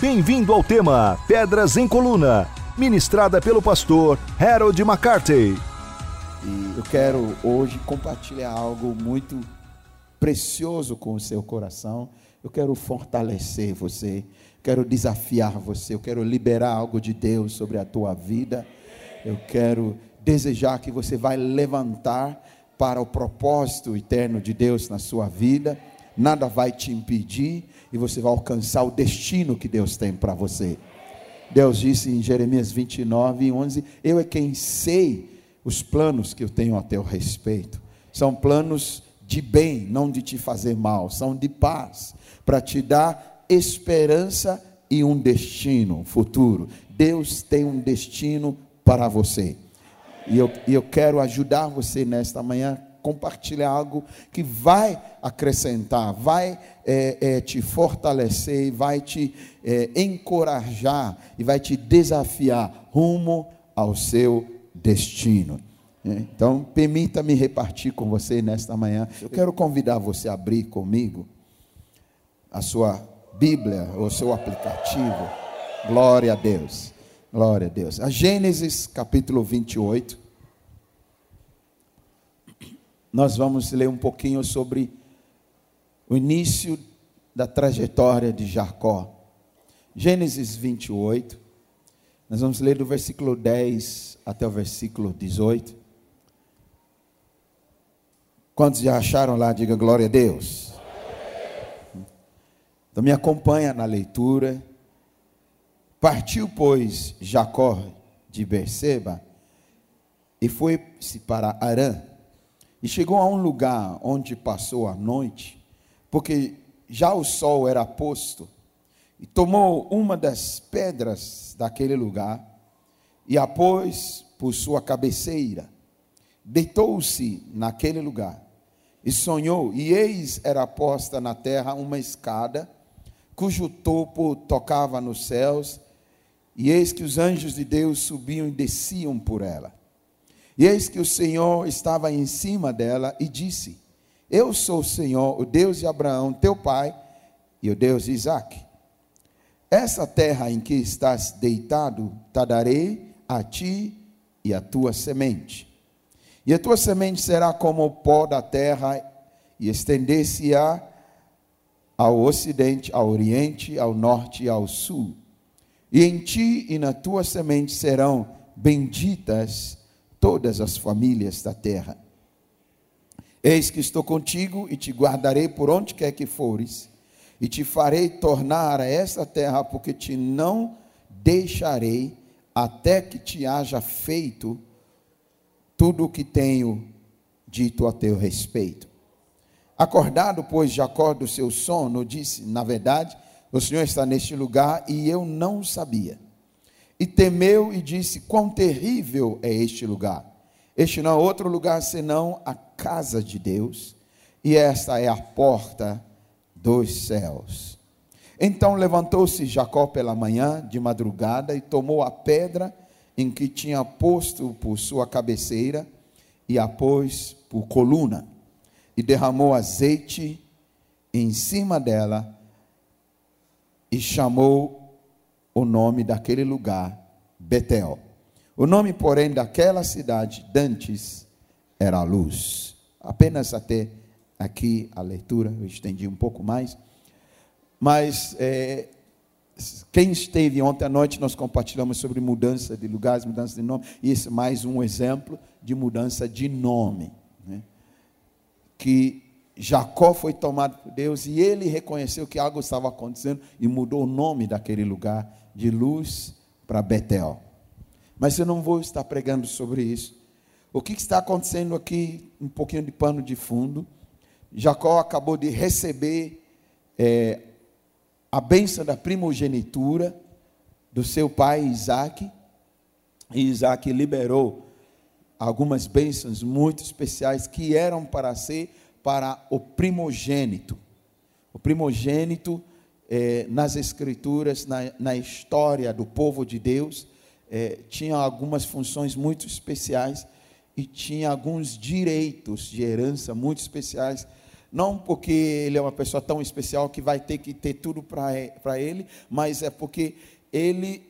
Bem-vindo ao tema Pedras em Coluna, ministrada pelo pastor Harold McCarthy. E eu quero hoje compartilhar algo muito precioso com o seu coração. Eu quero fortalecer você, quero desafiar você, eu quero liberar algo de Deus sobre a tua vida. Eu quero desejar que você vai levantar para o propósito eterno de Deus na sua vida. Nada vai te impedir e você vai alcançar o destino que Deus tem para você. Deus disse em Jeremias 29, 11: Eu é quem sei os planos que eu tenho a teu respeito. São planos de bem, não de te fazer mal, são de paz, para te dar esperança e um destino futuro. Deus tem um destino para você. E eu, eu quero ajudar você nesta manhã compartilhar algo que vai acrescentar, vai é, é, te fortalecer, vai te é, encorajar e vai te desafiar rumo ao seu destino. É, então, permita-me repartir com você nesta manhã. Eu quero convidar você a abrir comigo a sua Bíblia, ou seu aplicativo. Glória a Deus. Glória a Deus. A Gênesis capítulo 28 nós vamos ler um pouquinho sobre o início da trajetória de Jacó. Gênesis 28, nós vamos ler do versículo 10 até o versículo 18. Quantos já acharam lá? Diga glória a Deus. Então me acompanha na leitura. Partiu, pois, Jacó de Berseba e foi-se para Arã e chegou a um lugar onde passou a noite, porque já o sol era posto, e tomou uma das pedras daquele lugar e a pôs por sua cabeceira. Deitou-se naquele lugar e sonhou, e eis era posta na terra uma escada, cujo topo tocava nos céus, e eis que os anjos de Deus subiam e desciam por ela. E eis que o Senhor estava em cima dela e disse: Eu sou o Senhor, o Deus de Abraão, teu pai, e o Deus de Isaac. Essa terra em que estás deitado, te darei a ti e a tua semente. E a tua semente será como o pó da terra, e estender-se-á ao ocidente, ao oriente, ao norte e ao sul. E em ti e na tua semente serão benditas todas as famílias da terra. Eis que estou contigo e te guardarei por onde quer que fores, e te farei tornar a esta terra, porque te não deixarei até que te haja feito tudo o que tenho dito a teu respeito. Acordado, pois, Jacó do seu sono, disse: Na verdade, o Senhor está neste lugar e eu não sabia. E temeu e disse: Quão terrível é este lugar! Este não é outro lugar senão a casa de Deus, e esta é a porta dos céus. Então levantou-se Jacó pela manhã, de madrugada, e tomou a pedra em que tinha posto por sua cabeceira, e a pôs por coluna, e derramou azeite em cima dela, e chamou o nome daquele lugar, Betel. O nome, porém, daquela cidade, dantes, era luz. Apenas até aqui a leitura, eu estendi um pouco mais. Mas é, quem esteve ontem à noite, nós compartilhamos sobre mudança de lugares, mudança de nome, esse é mais um exemplo de mudança de nome. Né? Que Jacó foi tomado por Deus e ele reconheceu que algo estava acontecendo e mudou o nome daquele lugar de luz para Betel. Mas eu não vou estar pregando sobre isso. O que está acontecendo aqui, um pouquinho de pano de fundo. Jacó acabou de receber é, a bênção da primogenitura do seu pai Isaac. E Isaac liberou algumas bênçãos muito especiais que eram para ser para o primogênito. O primogênito é, nas Escrituras, na, na, história do povo de Deus, é, tinha algumas funções muito especiais e tinha alguns direitos de herança muito especiais Não porque ele é uma pessoa tão especial que vai ter que ter tudo para ele, mas é porque ele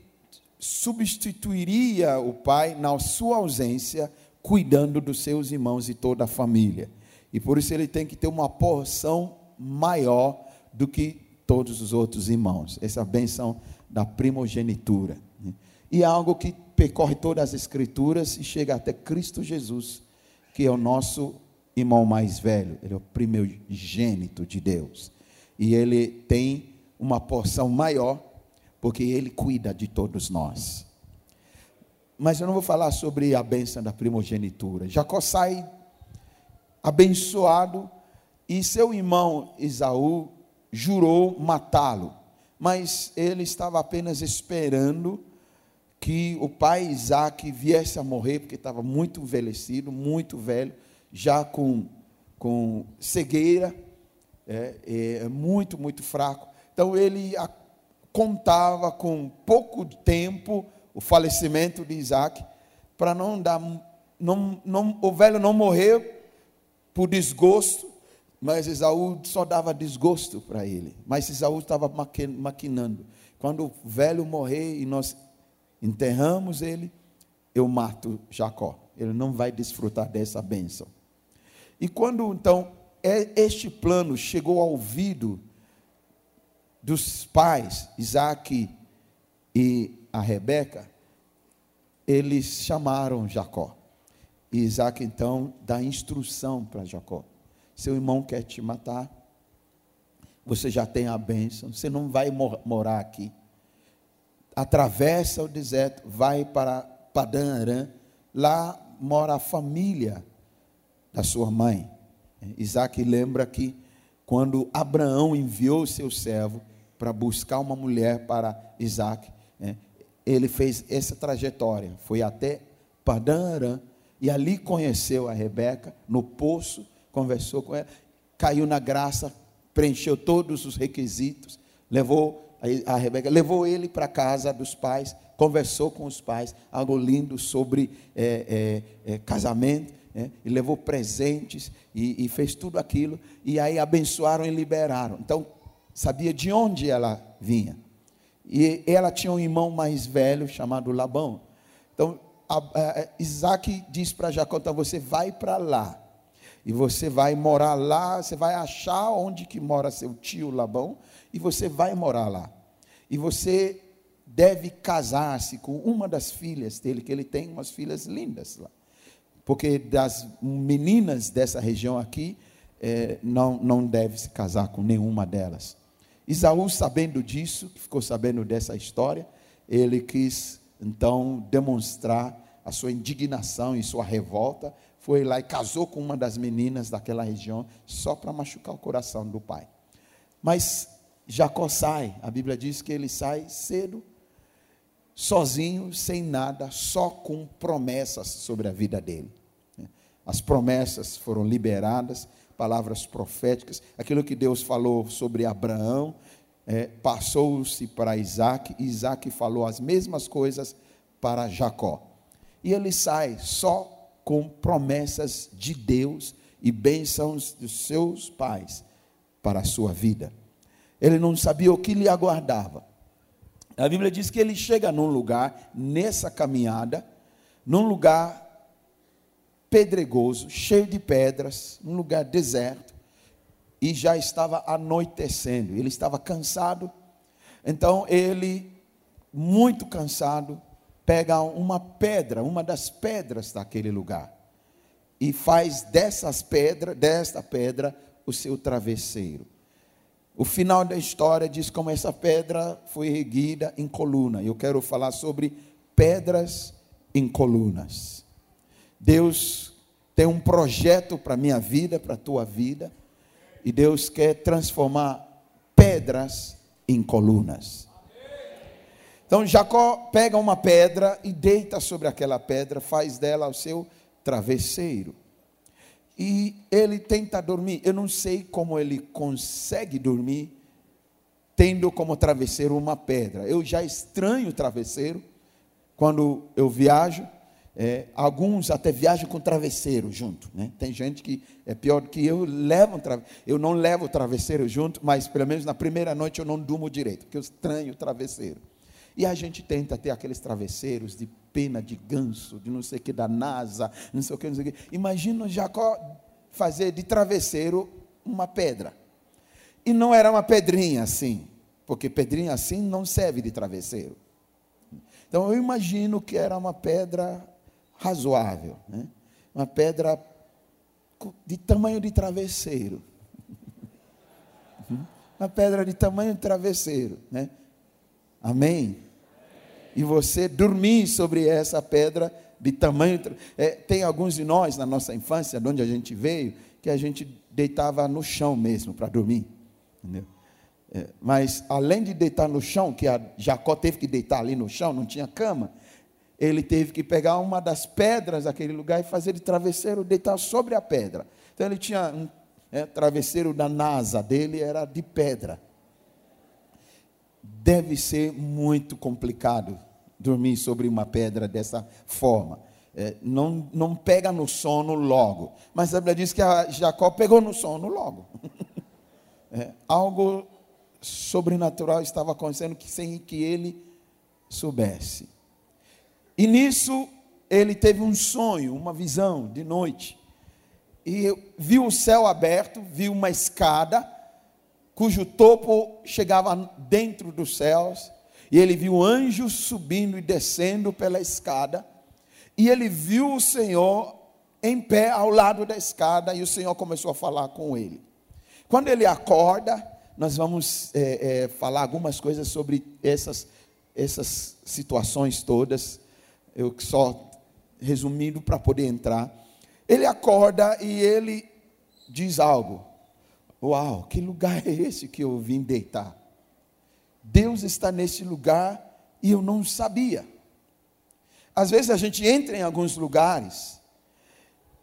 substituiria o pai na sua ausência, cuidando dos seus irmãos e toda a família. E por isso ele tem que ter uma porção maior do que todos os outros irmãos. Essa benção da primogenitura. E é algo que percorre todas as escrituras e chega até Cristo Jesus, que é o nosso irmão mais velho, ele é o primogênito de Deus. E ele tem uma porção maior, porque ele cuida de todos nós. Mas eu não vou falar sobre a bênção da primogenitura. Jacó sai abençoado e seu irmão Esaú jurou matá-lo, mas ele estava apenas esperando que o pai Isaac viesse a morrer, porque estava muito envelhecido, muito velho, já com, com cegueira, é, é, muito, muito fraco. Então ele a, contava com pouco tempo o falecimento de Isaac, para não dar, não, não, o velho não morrer por desgosto, mas Esaú só dava desgosto para ele. Mas Esaú estava maquinando. Quando o velho morrer e nós enterramos ele, eu mato Jacó. Ele não vai desfrutar dessa bênção. E quando então é, este plano chegou ao ouvido dos pais, Isaac e a Rebeca, eles chamaram Jacó. E Isaac então dá instrução para Jacó: seu irmão quer te matar, você já tem a bênção, você não vai morar aqui. Atravessa o deserto, vai para Padã Aram, lá mora a família da sua mãe. Isaac lembra que quando Abraão enviou seu servo para buscar uma mulher para Isaac, né, ele fez essa trajetória, foi até Padã Aram, e ali conheceu a Rebeca, no poço, conversou com ela, caiu na graça, preencheu todos os requisitos, levou a Rebeca, levou ele para a casa dos pais, conversou com os pais, algo lindo sobre é, é, é, casamento, é, e levou presentes e, e, fez tudo aquilo, e aí abençoaram e liberaram. Então, sabia de onde ela vinha. E ela tinha um irmão mais velho chamado Labão. Então, Isaac diz para Jacó: então você vai para lá. E você vai morar lá, você vai achar onde que mora seu tio Labão, e você vai morar lá. E você deve casar-se com uma das filhas dele, que ele tem umas filhas lindas lá porque das meninas dessa região aqui, é, não, não deve se casar com nenhuma delas. Isaú, sabendo disso, ficou sabendo dessa história, ele quis então demonstrar a sua indignação e sua revolta, foi lá e casou com uma das meninas daquela região, só para machucar o coração do pai. Mas Jacó sai, a Bíblia diz que ele sai cedo, sozinho, sem nada, só com promessas sobre a vida dele. As promessas foram liberadas, palavras proféticas, aquilo que Deus falou sobre Abraão, é, passou-se para Isaac, e Isaac falou as mesmas coisas para Jacó. E ele sai só com promessas de Deus e bênçãos dos seus pais para a sua vida. Ele não sabia o que lhe aguardava. A Bíblia diz que ele chega num lugar, nessa caminhada, num lugar pedregoso, cheio de pedras, um lugar deserto, e já estava anoitecendo. Ele estava cansado, então ele, muito cansado, pega uma pedra, uma das pedras daquele lugar, e faz dessas pedras, desta pedra, o seu travesseiro. O final da história diz como essa pedra foi erguida em coluna. Eu quero falar sobre pedras em colunas. Deus tem um projeto para a minha vida, para a tua vida, e Deus quer transformar pedras em colunas. Então Jacó pega uma pedra e deita sobre aquela pedra, faz dela o seu travesseiro. E ele tenta dormir. Eu não sei como ele consegue dormir tendo como travesseiro uma pedra. Eu já estranho o travesseiro quando eu viajo É, alguns até viajam com travesseiro junto. Né? Tem gente que é pior do que eu, levo um eu não levo o travesseiro junto, mas pelo menos na primeira noite eu não durmo direito, porque eu estranho o travesseiro. E a gente tenta ter aqueles travesseiros de pena de ganso, de não sei o que, da NASA, não sei o que, não sei o que. Imagina Jacó fazer de travesseiro uma pedra. E não era uma pedrinha assim, porque pedrinha assim não serve de travesseiro. Então eu imagino que era uma pedra razoável, né? uma pedra de tamanho de travesseiro. Uma pedra de tamanho de travesseiro, né? Amém? E você dormir sobre essa pedra de tamanho. É, tem alguns de nós na nossa infância, de onde a gente veio, que a gente deitava no chão mesmo para dormir. Entendeu? É, mas além de deitar no chão, que Jacó teve que deitar ali no chão, não tinha cama, ele teve que pegar uma das pedras daquele lugar e fazer de travesseiro, deitar sobre a pedra. Então ele tinha um é, travesseiro da NASA dele, era de pedra. Deve ser muito complicado dormir sobre uma pedra dessa forma. É, não, não pega no sono logo. Mas a Bíblia diz que Jacó pegou no sono logo. é, algo sobrenatural estava acontecendo que, sem que ele soubesse. E nisso ele teve um sonho, uma visão de noite. E viu o céu aberto, viu uma escada, cujo topo chegava dentro dos céus. E ele viu anjos subindo e descendo pela escada. E ele viu o Senhor em pé ao lado da escada. E o Senhor começou a falar com ele. Quando ele acorda, nós vamos é, é, falar algumas coisas sobre essas, essas situações todas. Eu só resumindo para poder entrar. Ele acorda e ele diz algo. Uau, que lugar é esse que eu vim deitar? Deus está nesse lugar e eu não sabia. Às vezes a gente entra em alguns lugares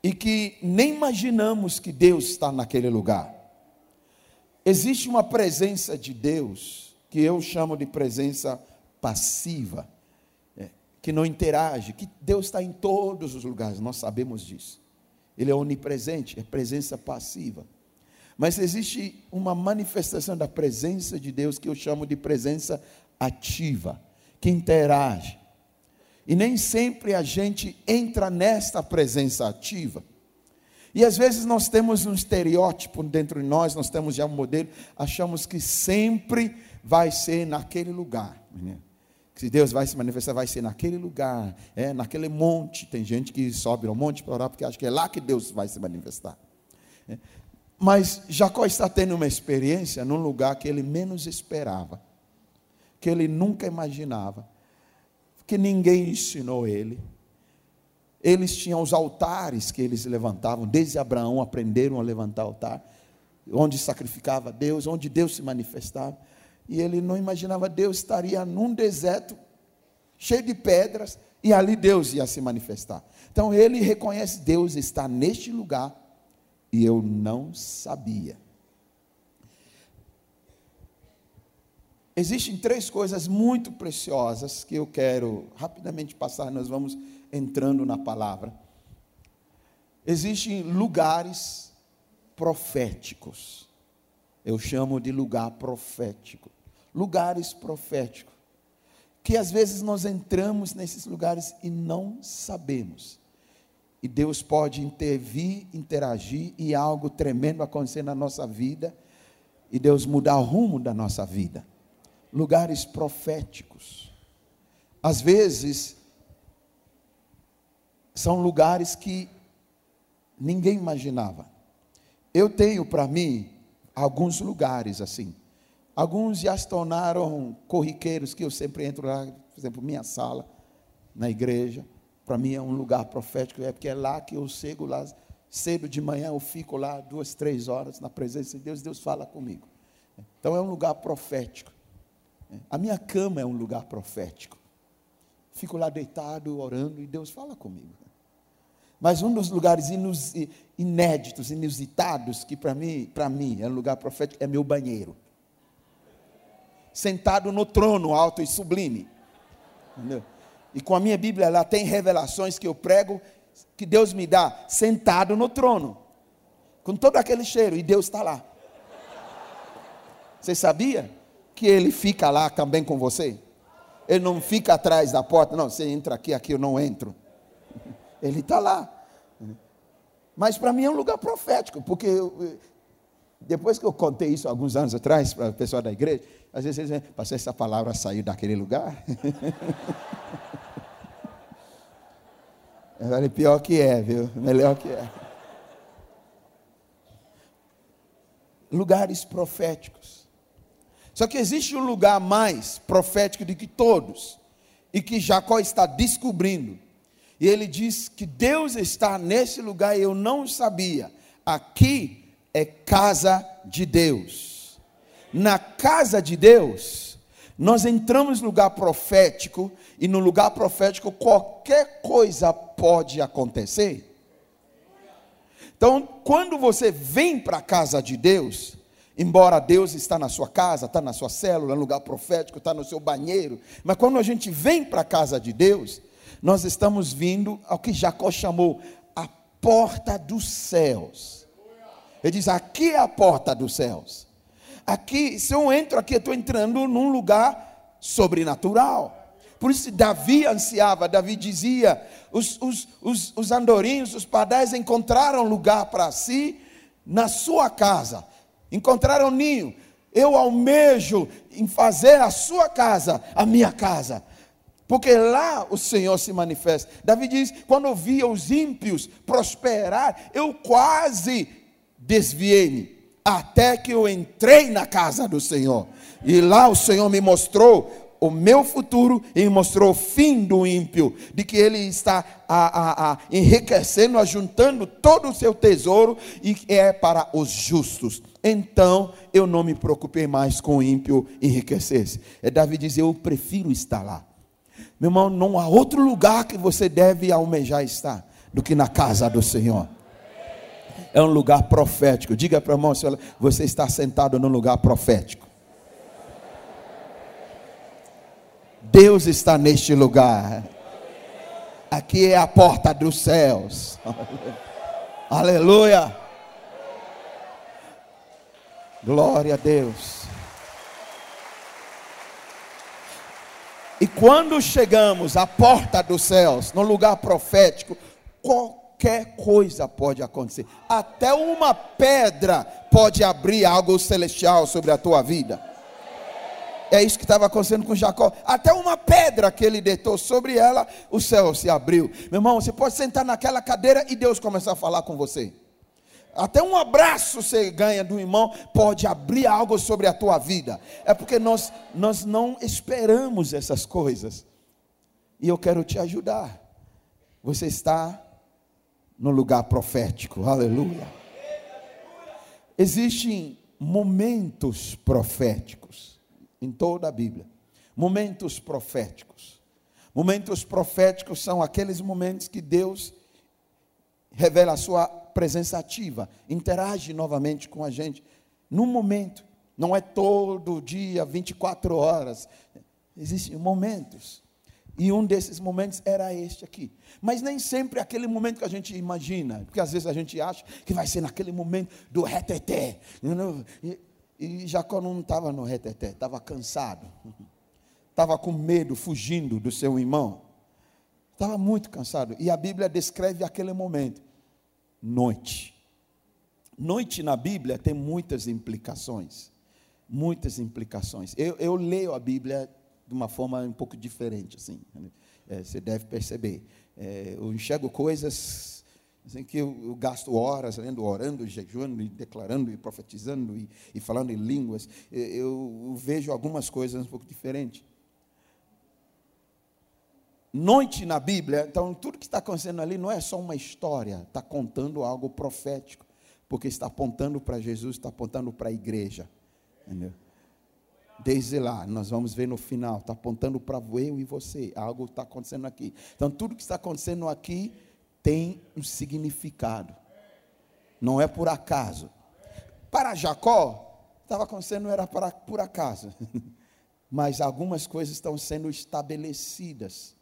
e que nem imaginamos que Deus está naquele lugar. Existe uma presença de Deus que eu chamo de presença passiva, que não interage, que Deus está em todos os lugares, nós sabemos disso. Ele é onipresente, é presença passiva. Mas existe uma manifestação da presença de Deus que eu chamo de presença ativa, que interage. E nem sempre a gente entra nesta presença ativa. E às vezes nós temos um estereótipo dentro de nós, nós temos já um modelo, achamos que sempre vai ser naquele lugar. Né? Se Deus vai se manifestar, vai ser naquele lugar, é naquele monte. Tem gente que sobe ao monte para orar porque acha que é lá que Deus vai se manifestar. É. Mas Jacó está tendo uma experiência num lugar que ele menos esperava, que ele nunca imaginava, que ninguém ensinou ele eles tinham os altares que eles levantavam, desde Abraão aprenderam a levantar altar, onde sacrificava Deus, onde Deus se manifestava. E ele não imaginava Deus estaria num deserto cheio de pedras e ali Deus ia se manifestar. Então ele reconhece Deus está neste lugar e eu não sabia. Existem três coisas muito preciosas que eu quero rapidamente passar, nós vamos entrando na palavra. Existem lugares proféticos. Eu chamo de lugar profético. Lugares proféticos. Que às vezes nós entramos nesses lugares e não sabemos. E Deus pode intervir, interagir e algo tremendo acontecer na nossa vida. E Deus mudar o rumo da nossa vida. Lugares proféticos. Às vezes, são lugares que ninguém imaginava. Eu tenho para mim alguns lugares assim. Alguns já se tornaram corriqueiros que eu sempre entro lá, por exemplo, minha sala na igreja. Para mim é um lugar profético, é porque é lá que eu chego lá cedo de manhã, eu fico lá duas, três horas na presença de Deus, Deus fala comigo. Então é um lugar profético. A minha cama é um lugar profético. Fico lá deitado, orando, e Deus fala comigo. Mas um dos lugares inéditos, inusitados, que para mim, para mim é um lugar profético, é meu banheiro. Sentado no trono alto e sublime. Entendeu? E com a minha Bíblia lá tem revelações que eu prego, que Deus me dá, sentado no trono, com todo aquele cheiro, e Deus está lá. Você sabia que Ele fica lá também com você? Ele não fica atrás da porta, não, você entra aqui, aqui eu não entro. Ele está lá. Mas para mim é um lugar profético, porque depois que eu contei isso alguns anos atrás para o pessoal da igreja, às vezes eles dizem, pastor, essa palavra saiu daquele lugar? eu falei, pior que é, viu? Melhor que é. Lugares proféticos. Só que existe um lugar mais profético do que todos, e que Jacó está descobrindo. E ele diz que Deus está nesse lugar e eu não sabia. Aqui é casa de Deus. Na casa de Deus, nós entramos no lugar profético, e no lugar profético qualquer coisa pode acontecer. Então, quando você vem para a casa de Deus, embora Deus está na sua casa, está na sua célula, no lugar profético, está no seu banheiro, mas quando a gente vem para a casa de Deus, nós estamos vindo ao que Jacó chamou a porta dos céus. Ele diz: aqui é a porta dos céus. Aqui, se eu entro aqui, eu estou entrando num lugar sobrenatural. Por isso Davi ansiava, Davi dizia: os, os, os, os andorinhos, os padais encontraram lugar para si na sua casa, encontraram ninho. Eu almejo em fazer a sua casa a minha casa, porque lá o Senhor se manifesta. Davi diz: quando eu via os ímpios prosperar, eu quase desviei-me, até que eu entrei na casa do Senhor. E lá o Senhor me mostrou o meu futuro e me mostrou o fim do ímpio, de que ele está a, a, a, enriquecendo, ajuntando todo o seu tesouro e é para os justos. Então eu não me preocupei mais com o ímpio enriquecer-se. É Davi diz: Eu prefiro estar lá. Meu irmão, não há outro lugar que você deve almejar estar do que na casa do Senhor é um lugar profético. Diga para o irmão, você está sentado num lugar profético. Deus está neste lugar. Aqui é a porta dos céus. Aleluia. Glória a Deus. E quando chegamos à porta dos céus, no lugar profético, qual qualquer coisa pode acontecer. Até uma pedra pode abrir algo celestial sobre a tua vida. É isso que estava acontecendo com Jacó. Até uma pedra que ele deitou sobre ela, o céu se abriu. Meu irmão, você pode sentar naquela cadeira e Deus começar a falar com você. Até um abraço você ganha do irmão pode abrir algo sobre a tua vida. É porque nós, nós não esperamos essas coisas. E eu quero te ajudar. Você está no lugar profético. Aleluia. Existem momentos proféticos em toda a Bíblia. Momentos proféticos. Momentos proféticos são aqueles momentos que Deus revela a sua presença ativa, interage novamente com a gente num momento. Não é todo dia, 24 horas. Existem momentos. E um desses momentos era este aqui. Mas nem sempre é aquele momento que a gente imagina, porque às vezes a gente acha que vai ser naquele momento do reteté. E, e Jacó não estava no reteté, estava cansado. Estava com medo, fugindo do seu irmão. Estava muito cansado. E a Bíblia descreve aquele momento. Noite. Noite na Bíblia tem muitas implicações. Muitas implicações. Eu, eu leio a Bíblia de uma forma um pouco diferente, assim. Né? É, você deve perceber. É, eu enxergo coisas assim, que eu, eu, gasto horas lendo, orando, jejuando, e declarando, e profetizando, e, e falando em línguas. Eu, eu, vejo algumas coisas um pouco diferentes. Noite na Bíblia, então tudo que está acontecendo ali não é só uma história, está contando algo profético, porque está apontando para Jesus, está apontando para a igreja. Entendeu? Desde lá, nós vamos ver no final, está apontando para eu e você, algo está acontecendo aqui. Então, tudo que está acontecendo aqui tem um significado, não é por acaso. Para Jacó, estava acontecendo, não era para, por acaso, mas algumas coisas estão sendo estabelecidas.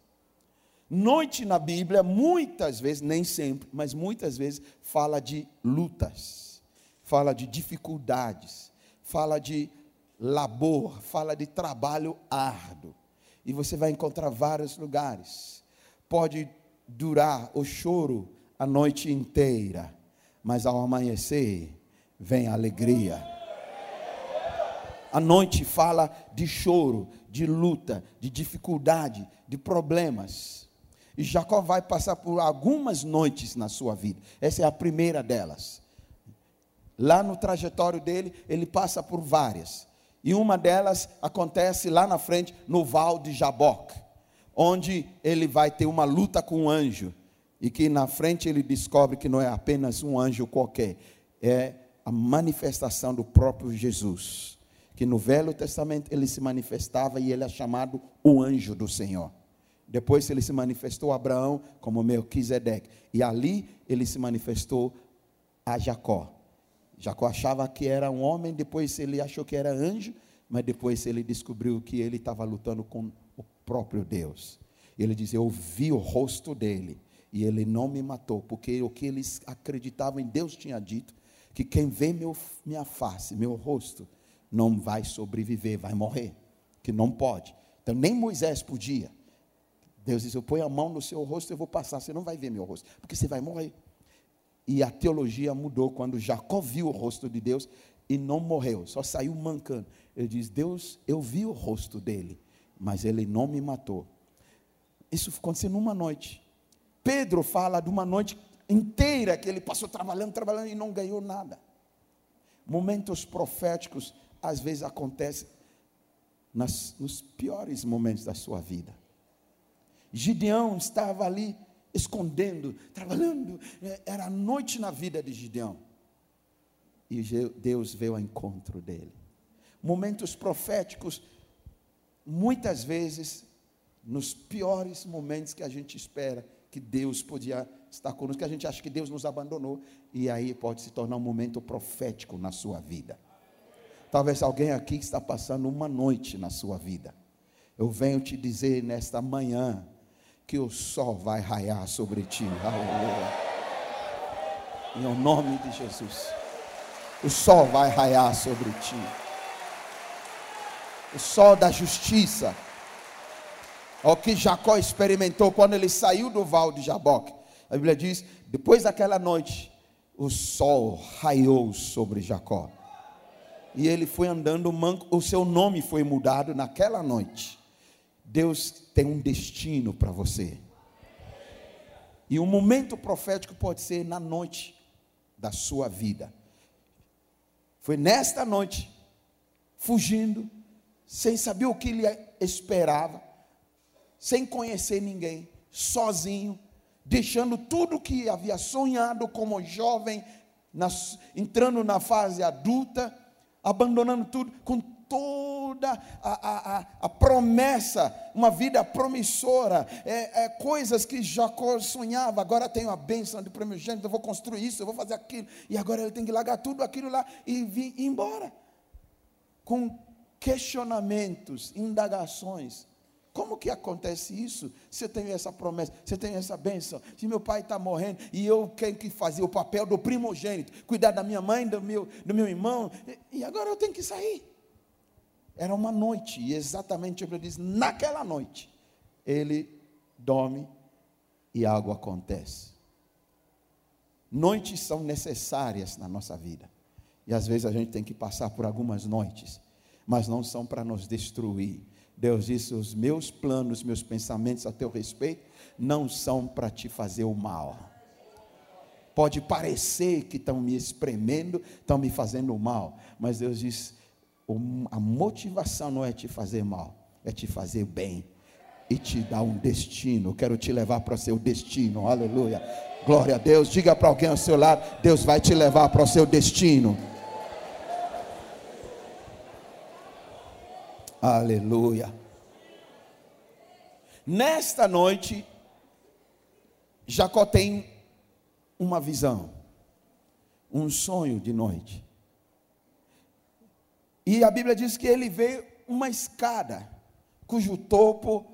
Noite na Bíblia, muitas vezes, nem sempre, mas muitas vezes, fala de lutas, fala de dificuldades, fala de labor, fala de trabalho árduo. E você vai encontrar vários lugares. Pode durar o choro a noite inteira, mas ao amanhecer vem a alegria. A noite fala de choro, de luta, de dificuldade, de problemas. E Jacó vai passar por algumas noites na sua vida. Essa é a primeira delas. Lá no trajetório dele, ele passa por várias. E uma delas acontece lá na frente, no Val de Jaboque, onde ele vai ter uma luta com um anjo. E que na frente ele descobre que não é apenas um anjo qualquer, é a manifestação do próprio Jesus. Que no Velho Testamento ele se manifestava e ele é chamado o anjo do Senhor. Depois ele se manifestou a Abraão como Melquisedeque. E ali ele se manifestou a Jacó. Jacó achava que era um homem, depois ele achou que era anjo, mas depois ele descobriu que ele estava lutando com o próprio Deus. Ele diz: Eu vi o rosto dele e ele não me matou, porque o que eles acreditavam em Deus tinha dito: que quem vê meu, minha face, meu rosto, não vai sobreviver, vai morrer, que não pode. Então nem Moisés podia. Deus disse: Eu ponho a mão no seu rosto, eu vou passar, você não vai ver meu rosto, porque você vai morrer. E a teologia mudou quando Jacó viu o rosto de Deus e não morreu, só saiu mancando. Ele diz: Deus, eu vi o rosto dele, mas ele não me matou. Isso aconteceu numa noite. Pedro fala de uma noite inteira que ele passou trabalhando, trabalhando e não ganhou nada. Momentos proféticos às vezes acontecem nas, nos piores momentos da sua vida. Gideão estava ali escondendo, trabalhando, é, era a noite na vida de Gideão. E Deus veio ao encontro dele. Momentos proféticos, muitas vezes, nos piores momentos que a gente espera que Deus podia estar conosco, que a gente acha que Deus nos abandonou, e aí pode se tornar um momento profético na sua vida. Talvez alguém aqui está passando uma noite na sua vida. Eu venho te dizer nesta manhã, que o sol vai raiar sobre ti. Aleluia. Em nome de Jesus. O sol vai raiar sobre ti. O sol da justiça. É o que Jacó experimentou quando ele saiu do val de Jaboque. A Bíblia diz: depois daquela noite, o sol raiou sobre Jacó. E ele foi andando manco, o seu nome foi mudado naquela noite. Deus tem um destino para você. E um momento profético pode ser na noite da sua vida. Foi nesta noite, fugindo, sem saber o que ele esperava, sem conhecer ninguém, sozinho, deixando tudo que havia sonhado como jovem, nas, entrando na fase adulta, abandonando tudo, com toda a, a, a, promessa, uma vida promissora, é, é, coisas que Jacó sonhava. Agora tenho a bênção de primogênito, eu vou construir isso, eu vou fazer aquilo, e agora ele tem que largar tudo aquilo lá e vir embora. Com questionamentos, indagações. Como que acontece isso? Se eu tenho essa promessa, eu tenho essa bênção, se meu pai está morrendo e eu tenho que fazer o papel do primogênito, cuidar da minha mãe, do meu, do meu irmão, e agora eu tenho que sair. Era uma noite, e exatamente o ele diz: naquela noite, ele dorme e algo acontece. Noites são necessárias na nossa vida, e às vezes a gente tem que passar por algumas noites, mas não são para nos destruir. Deus disse: os meus planos, meus pensamentos a teu respeito, não são para te fazer o mal. Pode parecer que estão me espremendo, estão me fazendo mal, mas Deus diz: a motivação não é te fazer mal, é te fazer bem e te dar um destino. Quero te levar para o seu destino, aleluia. Glória a Deus. Diga para alguém ao seu lado: Deus vai te levar para o seu destino. Aleluia. Nesta noite, Jacó tem uma visão, um sonho de noite. E a Bíblia diz que ele veio uma escada, cujo topo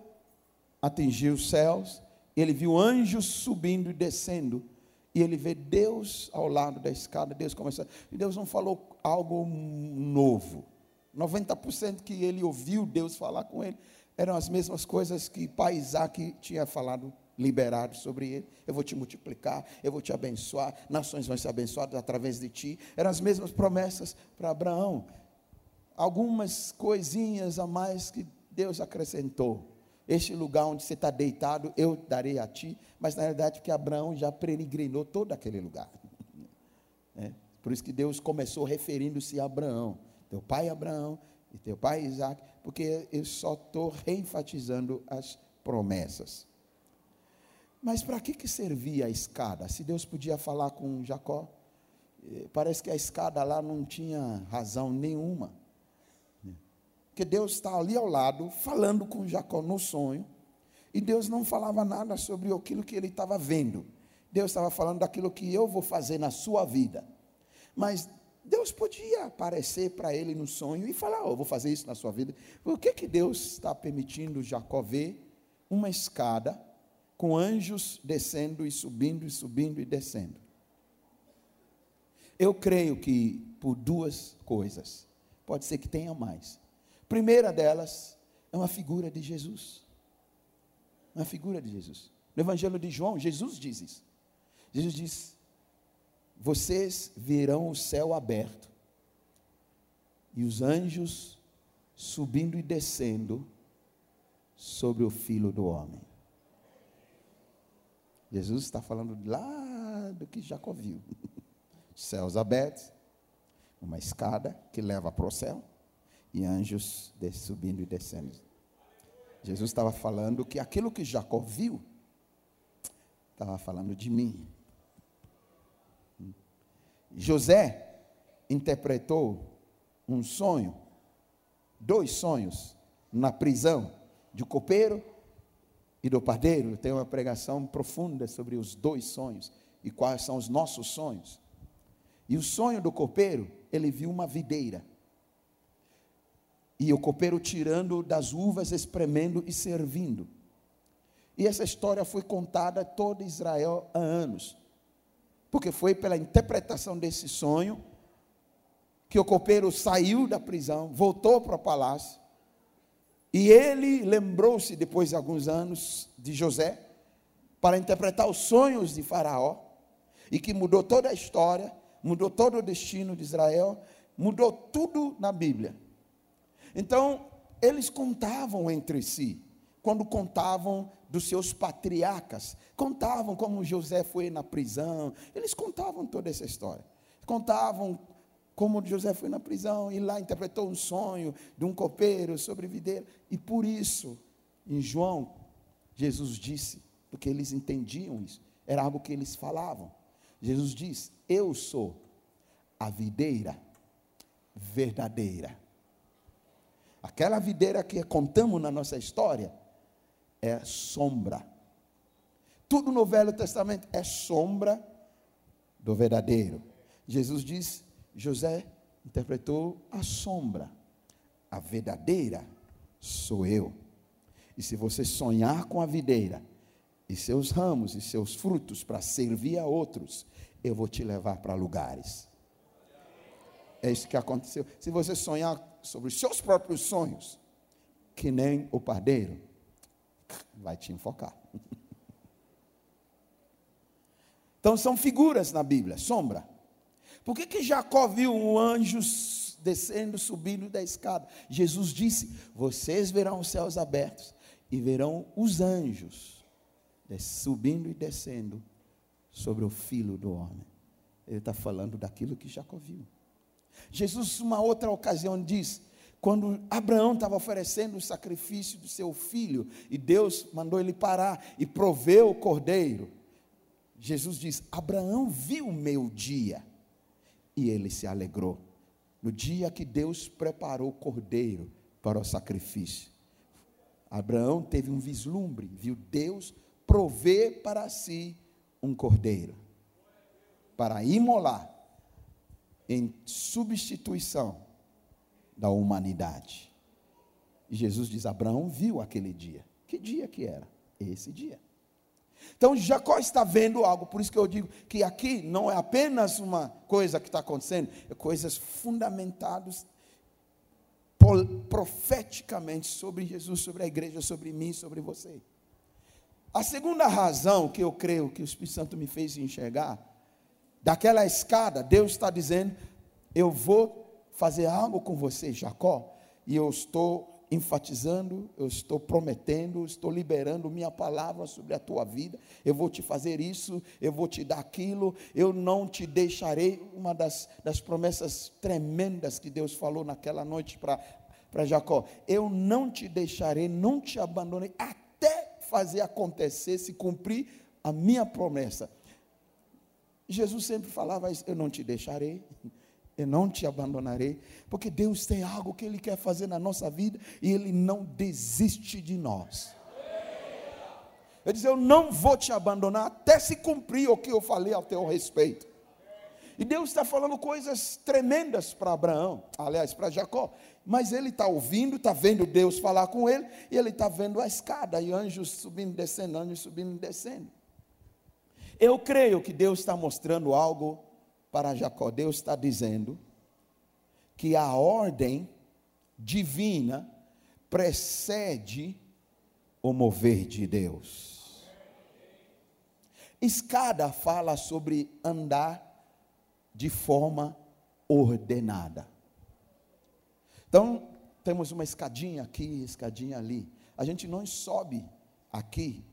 atingiu os céus ele viu anjos subindo e descendo, e ele vê Deus ao lado da escada. Deus começa, e Deus não falou algo novo. 90% que ele ouviu Deus falar com ele eram as mesmas coisas que pai Isaac tinha falado, liberado sobre ele. Eu vou te multiplicar, eu vou te abençoar, nações vão ser abençoadas através de ti. Eram as mesmas promessas para Abraão. Algumas coisinhas a mais que Deus acrescentou. Este lugar onde você está deitado, eu darei a ti. Mas na realidade, que Abraão já peregrinou todo aquele lugar. É, por isso que Deus começou referindo-se a Abraão teu pai Abraão e teu pai Isaac, porque eu só estou reenfatizando as promessas. Mas para que, que servia a escada? Se Deus podia falar com Jacó, eh, parece que a escada lá não tinha razão nenhuma. Porque Deus está ali ao lado, falando com Jacó no sonho, e Deus não falava nada sobre aquilo que ele estava vendo. Deus estava falando daquilo que eu vou fazer na sua vida. Mas Deus podia aparecer para ele no sonho e falar: oh, vou fazer isso na sua vida. Por que, que Deus está permitindo Jacó ver uma escada com anjos descendo e subindo e subindo e descendo? Eu creio que por duas coisas. Pode ser que tenha mais. Primeira delas é uma figura de Jesus. Uma figura de Jesus. No Evangelho de João, Jesus diz isso. Jesus diz: vocês verão o céu aberto e os anjos subindo e descendo sobre o filho do homem. Jesus está falando lá do que Jacó viu. Céus abertos, uma escada que leva para o céu e anjos subindo e descendo. Jesus estava falando que aquilo que Jacó viu, estava falando de mim. José interpretou um sonho, dois sonhos, na prisão de copeiro e do padeiro. Tem uma pregação profunda sobre os dois sonhos e quais são os nossos sonhos. E o sonho do copeiro, ele viu uma videira. E o copeiro tirando das uvas, espremendo e servindo. E essa história foi contada a todo Israel há anos porque foi pela interpretação desse sonho que o copeiro saiu da prisão, voltou para o palácio, e ele lembrou-se, depois de alguns anos, de José, para interpretar os sonhos de Faraó, e que mudou toda a história, mudou todo o destino de Israel, mudou tudo na Bíblia. Então, eles contavam entre si, quando contavam dos seus patriarcas, contavam como José foi na prisão, eles contavam toda essa história. Contavam como José foi na prisão e lá interpretou um sonho de um copeiro sobre videira. E por isso, em João, Jesus disse, porque eles entendiam isso, era algo que eles falavam. Jesus diz: Eu sou a videira verdadeira. Aquela videira que contamos na nossa história é sombra. Tudo no Velho Testamento é sombra do verdadeiro. Jesus diz, José interpretou a sombra. A verdadeira sou eu. E se você sonhar com a videira e seus ramos e seus frutos para servir a outros, eu vou te levar para lugares. É isso que aconteceu. Se você sonhar sobre os seus próprios sonhos, que nem o padeiro, vai te enfocar. Então são figuras na Bíblia, sombra. Por que, que Jacó viu um anjo descendo, subindo da escada? Jesus disse: Vocês verão os céus abertos e verão os anjos subindo e descendo sobre o filho do homem. Ele está falando daquilo que Jacó viu. Jesus, uma outra ocasião, diz: quando Abraão estava oferecendo o sacrifício do seu filho, e Deus mandou ele parar e proveu o cordeiro, Jesus diz: Abraão viu o meu dia, e ele se alegrou. No dia que Deus preparou o cordeiro para o sacrifício, Abraão teve um vislumbre, viu Deus prover para si um cordeiro, para imolar, em substituição da humanidade. E Jesus diz: Abraão viu aquele dia. Que dia que era? Esse dia. Então Jacó está vendo algo, por isso que eu digo que aqui não é apenas uma coisa que está acontecendo, é coisas fundamentadas profeticamente sobre Jesus, sobre a igreja, sobre mim, sobre você. A segunda razão que eu creio que o Espírito Santo me fez enxergar, daquela escada, Deus está dizendo: Eu vou fazer algo com você, Jacó, e eu estou enfatizando, eu estou prometendo, estou liberando minha palavra sobre a tua vida. Eu vou te fazer isso, eu vou te dar aquilo, eu não te deixarei. Uma das, das promessas tremendas que Deus falou naquela noite para Jacó: Eu não te deixarei, não te abandonei, até fazer acontecer, se cumprir a minha promessa. Jesus sempre falava isso: Eu não te deixarei eu não te abandonarei, porque Deus tem algo que Ele quer fazer na nossa vida e Ele não desiste de nós. Ele diz: Eu não vou te abandonar até se cumprir o que eu falei ao teu respeito. E Deus está falando coisas tremendas para Abraão, aliás, para Jacó. Mas ele está ouvindo, está vendo Deus falar com ele, e ele está vendo a escada, e anjos subindo, descendo, anjos subindo e descendo. Eu creio que Deus está mostrando algo para Jacó. Deus está dizendo que a ordem divina precede o mover de Deus. Escada fala sobre andar de forma ordenada. Então, temos uma escadinha aqui, escadinha ali. A gente não sobe aqui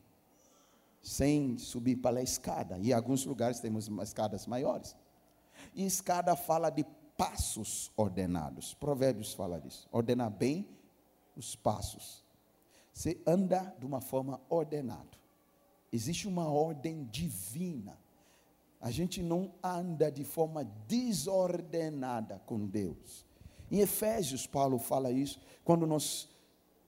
sem subir para a escada. E em alguns lugares temos escadas maiores. E escada fala de passos ordenados. Provérbios fala disso. Ordenar bem os passos. Você anda de uma forma ordenada. Existe uma ordem divina. A gente não anda de forma desordenada com Deus. Em Efésios, Paulo fala isso, quando nós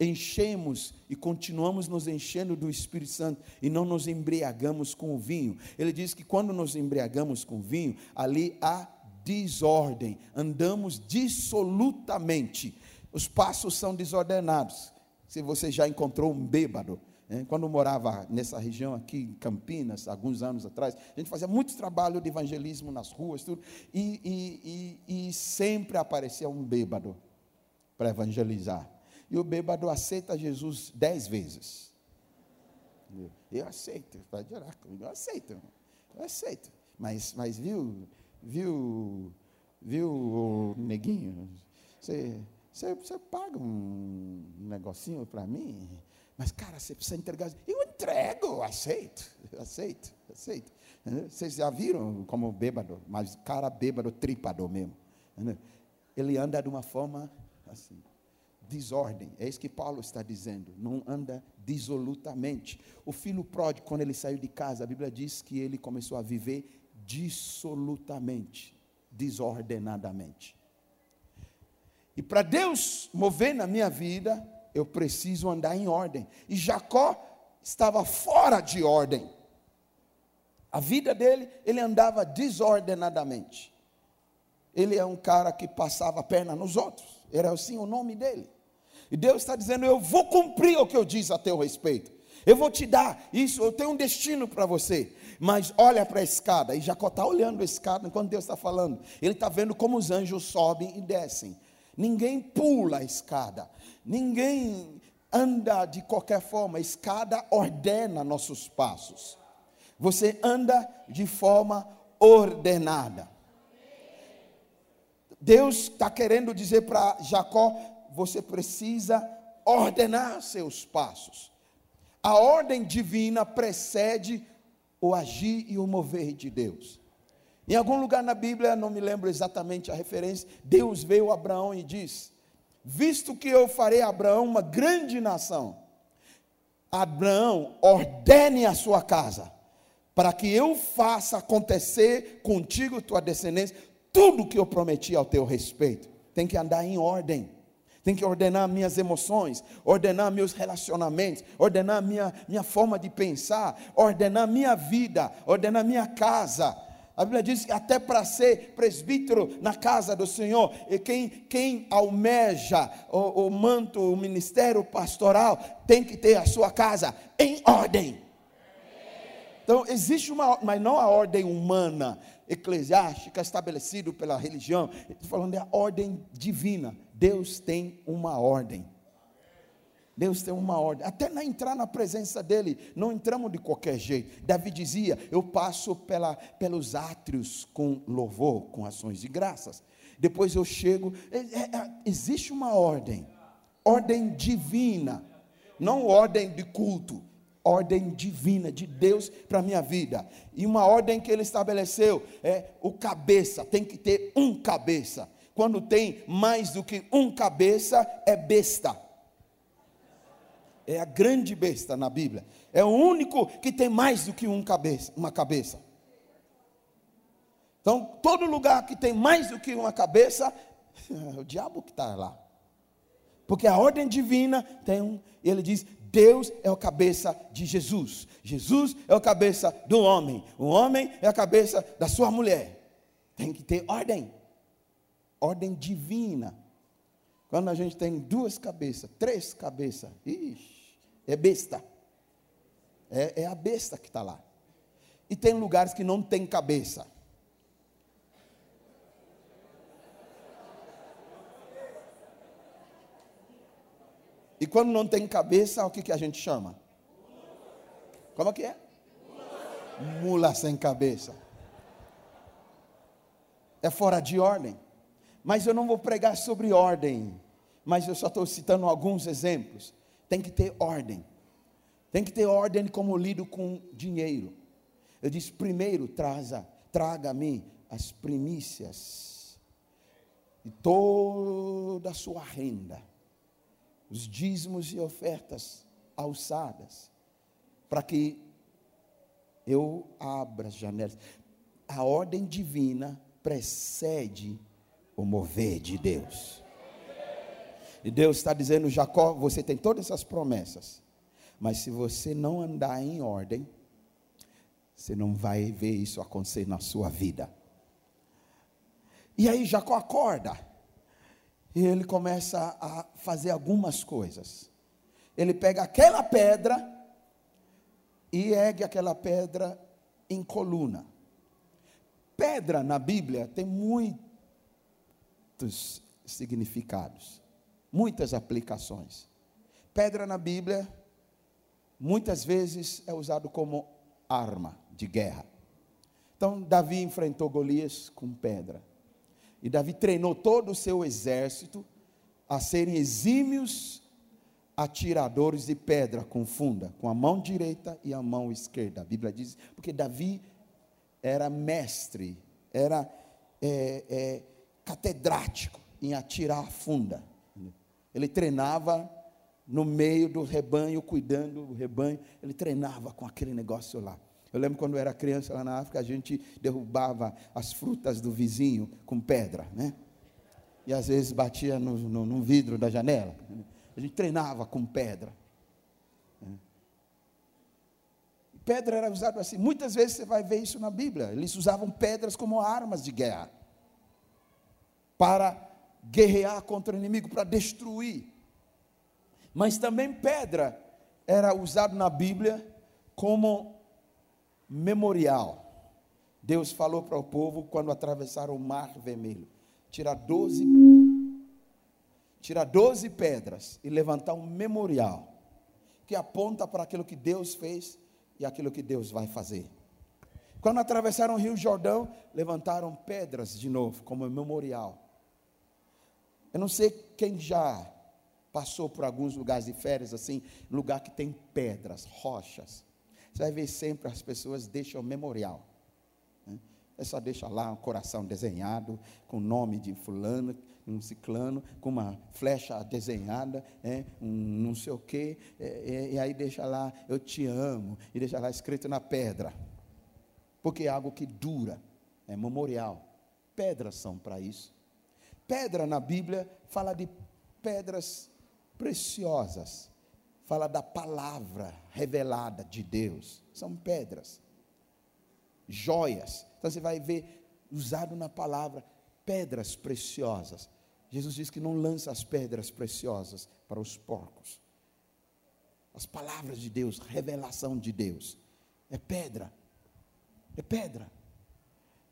enchemos e continuamos nos enchendo do Espírito Santo e não nos embriagamos com o vinho. Ele diz que quando nos embriagamos com o vinho, ali há desordem, andamos dissolutamente. Os passos são desordenados. Se você já encontrou um bêbado, né? quando eu morava nessa região aqui em Campinas, alguns anos atrás, a gente fazia muito trabalho de evangelismo nas ruas, tudo, e, e, e, e sempre aparecia um bêbado para evangelizar e o bêbado aceita Jesus dez vezes. Eu aceito, pode orar comigo, eu aceito, eu aceito. Mas, mas viu, viu, viu, neguinho, você, você, você paga um negocinho para mim, mas cara, você precisa entregar. Eu entrego, aceito, aceito, aceito. Vocês já viram como bêbado, mas cara bêbado, trípado mesmo. Ele anda de uma forma assim desordem. É isso que Paulo está dizendo. Não anda dissolutamente. O filho pródigo, quando ele saiu de casa, a Bíblia diz que ele começou a viver dissolutamente, desordenadamente. E para Deus mover na minha vida, eu preciso andar em ordem. E Jacó estava fora de ordem. A vida dele, ele andava desordenadamente. Ele é um cara que passava a perna nos outros. Era assim o nome dele. E Deus está dizendo: Eu vou cumprir o que eu disse a teu respeito. Eu vou te dar isso, eu tenho um destino para você. Mas olha para a escada. E Jacó está olhando a escada enquanto Deus está falando. Ele está vendo como os anjos sobem e descem. Ninguém pula a escada. Ninguém anda de qualquer forma. A escada ordena nossos passos. Você anda de forma ordenada. Deus está querendo dizer para Jacó: você precisa ordenar seus passos. A ordem divina precede o agir e o mover de Deus. Em algum lugar na Bíblia, não me lembro exatamente a referência, Deus veio a Abraão e diz: Visto que eu farei a Abraão uma grande nação, Abraão, ordene a sua casa, para que eu faça acontecer contigo, tua descendência, tudo que eu prometi ao teu respeito. Tem que andar em ordem tem que ordenar minhas emoções, ordenar meus relacionamentos, ordenar minha, minha forma de pensar, ordenar minha vida, ordenar minha casa. A Bíblia diz que até para ser presbítero na casa do Senhor, quem, quem almeja o, o manto, o ministério pastoral, tem que ter a sua casa em ordem. Então, existe uma, mas não a ordem humana, eclesiástica, estabelecida pela religião. Estou falando da ordem divina. Deus tem uma ordem. Deus tem uma ordem. Até na entrar na presença dele, não entramos de qualquer jeito. Davi dizia: Eu passo pela, pelos átrios com louvor, com ações de graças. Depois eu chego. É, é, é, existe uma ordem, ordem divina, não ordem de culto, ordem divina de Deus para a minha vida. E uma ordem que ele estabeleceu é o cabeça, tem que ter um cabeça. Quando tem mais do que um cabeça, é besta é a grande besta na Bíblia. É o único que tem mais do que um cabeça, uma cabeça. Então, todo lugar que tem mais do que uma cabeça, é o diabo que está lá. Porque a ordem divina tem um, ele diz: Deus é o cabeça de Jesus. Jesus é o cabeça do homem. O homem é a cabeça da sua mulher. Tem que ter ordem. Ordem divina. Quando a gente tem duas cabeças, três cabeças, ixi, é besta. É, é a besta que está lá. E tem lugares que não tem cabeça. E quando não tem cabeça, o que, que a gente chama? Como que é? Mula sem cabeça. É fora de ordem. Mas eu não vou pregar sobre ordem. Mas eu só estou citando alguns exemplos tem que ter ordem. Tem que ter ordem como lido com dinheiro. Eu disse: primeiro, traza, traga-me as primícias e toda a sua renda, os dízimos e ofertas alçadas, para que eu abra as janelas. A ordem divina precede o mover de Deus. E Deus está dizendo: Jacó, você tem todas essas promessas, mas se você não andar em ordem, você não vai ver isso acontecer na sua vida. E aí Jacó acorda, e ele começa a fazer algumas coisas. Ele pega aquela pedra e ergue aquela pedra em coluna. Pedra na Bíblia tem muitos significados muitas aplicações. Pedra na Bíblia, muitas vezes é usado como arma de guerra. Então, Davi enfrentou Golias com pedra. E Davi treinou todo o seu exército a serem exímios atiradores de pedra com funda, com a mão direita e a mão esquerda. A Bíblia diz, porque Davi era mestre, era é, é, catedrático em atirar a funda. Ele treinava no meio do rebanho, cuidando do rebanho. Ele treinava com aquele negócio lá. Eu lembro quando eu era criança lá na África, a gente derrubava as frutas do vizinho com pedra, né? E às vezes batia no, no, no vidro da janela. A gente treinava com pedra. Pedra era usada assim. Muitas vezes você vai ver isso na Bíblia. Eles usavam pedras como armas de guerra para guerrear contra o inimigo, para destruir. Mas também pedra era usado na Bíblia como memorial. Deus falou para o povo quando atravessaram o mar vermelho: tirar doze, tirar doze pedras e levantar um memorial que aponta para aquilo que Deus fez e aquilo que Deus vai fazer. Quando atravessaram o Rio Jordão, levantaram pedras de novo, como memorial. Eu não sei quem já passou por alguns lugares de férias assim, lugar que tem pedras, rochas. Você vai ver sempre as pessoas deixam memorial. Né? É só deixa lá um coração desenhado, com o nome de fulano, um ciclano, com uma flecha desenhada, é, um não sei o quê, é, é, e aí deixa lá, eu te amo, e deixa lá escrito na pedra. Porque é algo que dura, é memorial. Pedras são para isso. Pedra na Bíblia fala de pedras preciosas, fala da palavra revelada de Deus, são pedras, joias. Então você vai ver usado na palavra pedras preciosas. Jesus diz que não lança as pedras preciosas para os porcos. As palavras de Deus, revelação de Deus, é pedra. é pedra.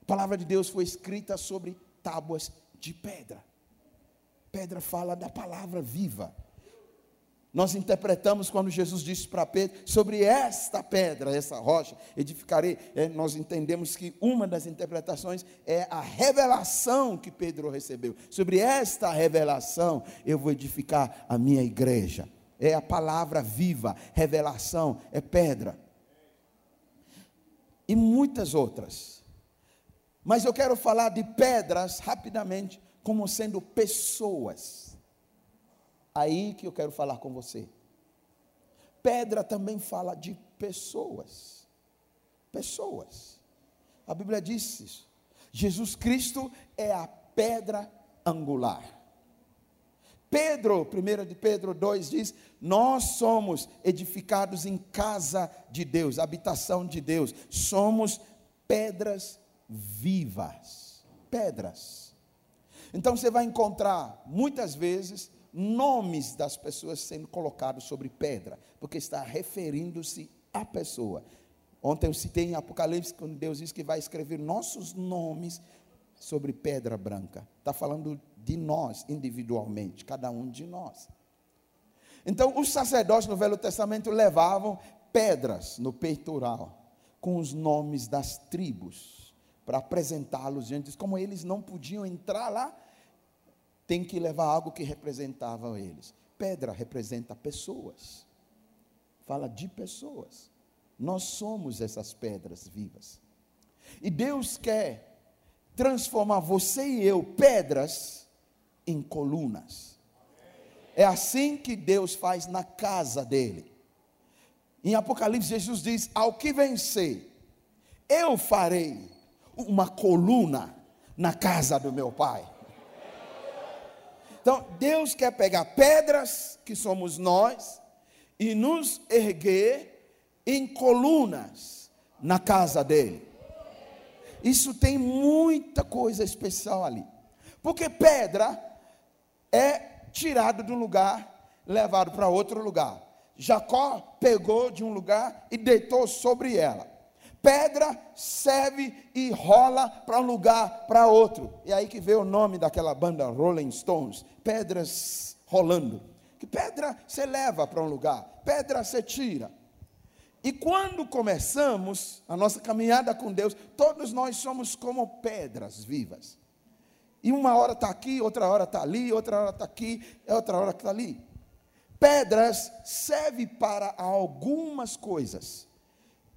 A palavra de Deus foi escrita sobre tábuas de pedra. Pedra fala da palavra viva. Nós interpretamos quando Jesus disse para Pedro, sobre esta pedra, essa rocha, edificarei. É, nós entendemos que uma das interpretações é a revelação que Pedro recebeu. Sobre esta revelação, eu vou edificar a minha igreja. É a palavra viva, revelação, é pedra. E muitas outras. Mas eu quero falar de pedras rapidamente, como sendo pessoas Aí que eu quero falar com você. Pedra também fala de pessoas. Pessoas. A Bíblia diz isso. Jesus Cristo é a pedra angular. Pedro, 1 de Pedro 2 diz: Nós somos edificados em casa de Deus, habitação de Deus. Somos pedras vivas. Pedras. Então você vai encontrar muitas vezes nomes das pessoas sendo colocados sobre pedra, porque está referindo-se à pessoa. Ontem eu citei em Apocalipse, quando Deus diz que vai escrever nossos nomes sobre pedra branca. Está falando de nós individualmente, cada um de nós. Então, os sacerdotes no Velho Testamento levavam pedras no peitoral, com os nomes das tribos, para apresentá-los diante de Como eles não podiam entrar lá, tem que levar algo que representava eles. Pedra representa pessoas. Fala de pessoas. Nós somos essas pedras vivas. E Deus quer transformar você e eu, pedras, em colunas. É assim que Deus faz na casa dele. Em Apocalipse, Jesus diz: Ao que vencer, eu farei uma coluna na casa do meu Pai. Então, Deus quer pegar pedras, que somos nós, e nos erguer em colunas na casa dele. Isso tem muita coisa especial ali. Porque pedra é tirado de um lugar, levado para outro lugar. Jacó pegou de um lugar e deitou sobre ela. Pedra serve e rola para um lugar, para outro. E aí que veio o nome daquela banda Rolling Stones, pedras rolando. Que pedra você leva para um lugar, pedra você tira. E quando começamos a nossa caminhada com Deus, todos nós somos como pedras vivas. E uma hora está aqui, outra hora está ali, outra hora está aqui, outra hora está ali. Pedras servem para algumas coisas.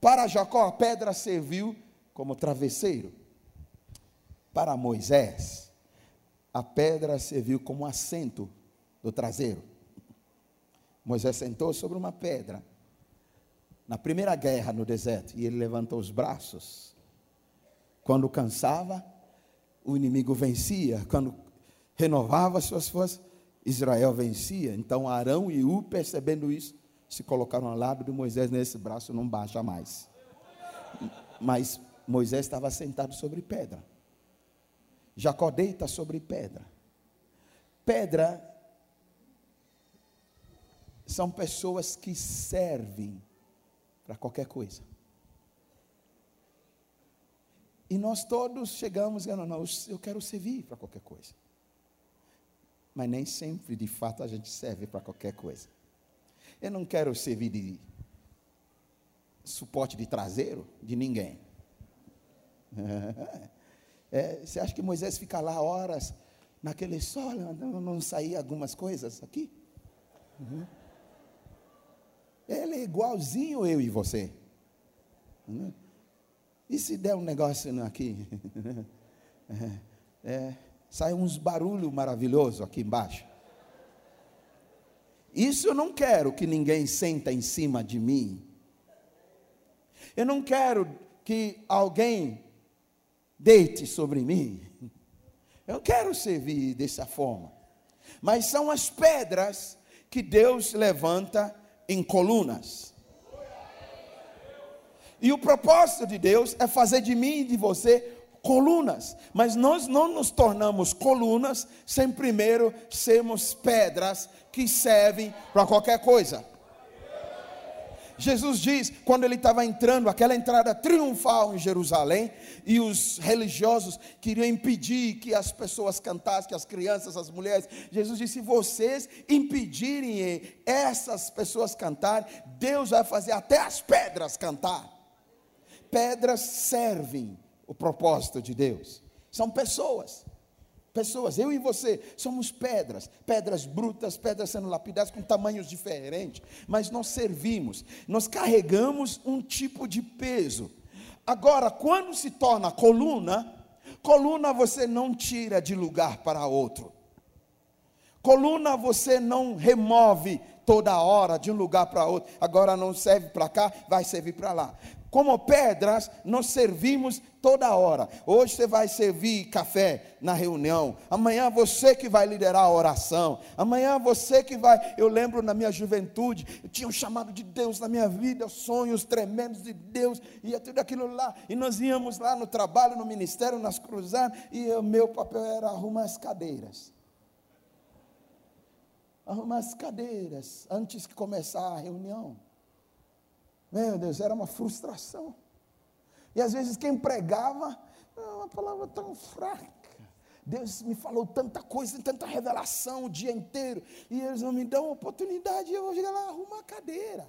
Para Jacó, a pedra serviu como travesseiro. Para Moisés, a pedra serviu como assento do traseiro. Moisés sentou sobre uma pedra na primeira guerra no deserto e ele levantou os braços. Quando cansava, o inimigo vencia. Quando renovava suas forças, Israel vencia. Então Arão e U, percebendo isso, se colocaram ao lado de Moisés nesse braço, não baixa mais. Mas Moisés estava sentado sobre pedra. Jacó deita sobre pedra. Pedra são pessoas que servem para qualquer coisa. E nós todos chegamos e não, não, eu quero servir para qualquer coisa. Mas nem sempre, de fato, a gente serve para qualquer coisa. Eu não quero servir de suporte de traseiro de ninguém. É, você acha que Moisés fica lá horas naquele sol, não, não sair algumas coisas aqui? Uhum. Ele é igualzinho eu e você. Uhum. E se der um negócio aqui? é, é, sai uns barulhos maravilhosos aqui embaixo. Isso eu não quero que ninguém senta em cima de mim. Eu não quero que alguém deite sobre mim. Eu quero servir dessa forma. Mas são as pedras que Deus levanta em colunas. E o propósito de Deus é fazer de mim e de você colunas, mas nós não nos tornamos colunas sem primeiro sermos pedras que servem para qualquer coisa. Jesus diz, quando ele estava entrando, aquela entrada triunfal em Jerusalém, e os religiosos queriam impedir que as pessoas cantassem, que as crianças, as mulheres. Jesus disse: se vocês impedirem essas pessoas cantar, Deus vai fazer até as pedras cantar. Pedras servem o propósito de Deus, são pessoas pessoas, eu e você, somos pedras, pedras brutas, pedras sendo lapidadas com tamanhos diferentes, mas nós servimos, nós carregamos um tipo de peso. Agora, quando se torna coluna, coluna você não tira de lugar para outro. Coluna você não remove toda hora de um lugar para outro. Agora não serve para cá, vai servir para lá. Como pedras, nós servimos toda hora. Hoje você vai servir café na reunião. Amanhã você que vai liderar a oração. Amanhã você que vai. Eu lembro na minha juventude, eu tinha um chamado de Deus na minha vida, sonhos tremendos de Deus, e tudo aquilo lá. E nós íamos lá no trabalho, no ministério, nas cruzadas, e o meu papel era arrumar as cadeiras. Arrumar as cadeiras antes que começar a reunião. Meu Deus, era uma frustração. E às vezes quem pregava, ah, uma palavra tão fraca. Deus me falou tanta coisa, tanta revelação o dia inteiro, e eles não me dão oportunidade, eu vou chegar lá arrumar a cadeira.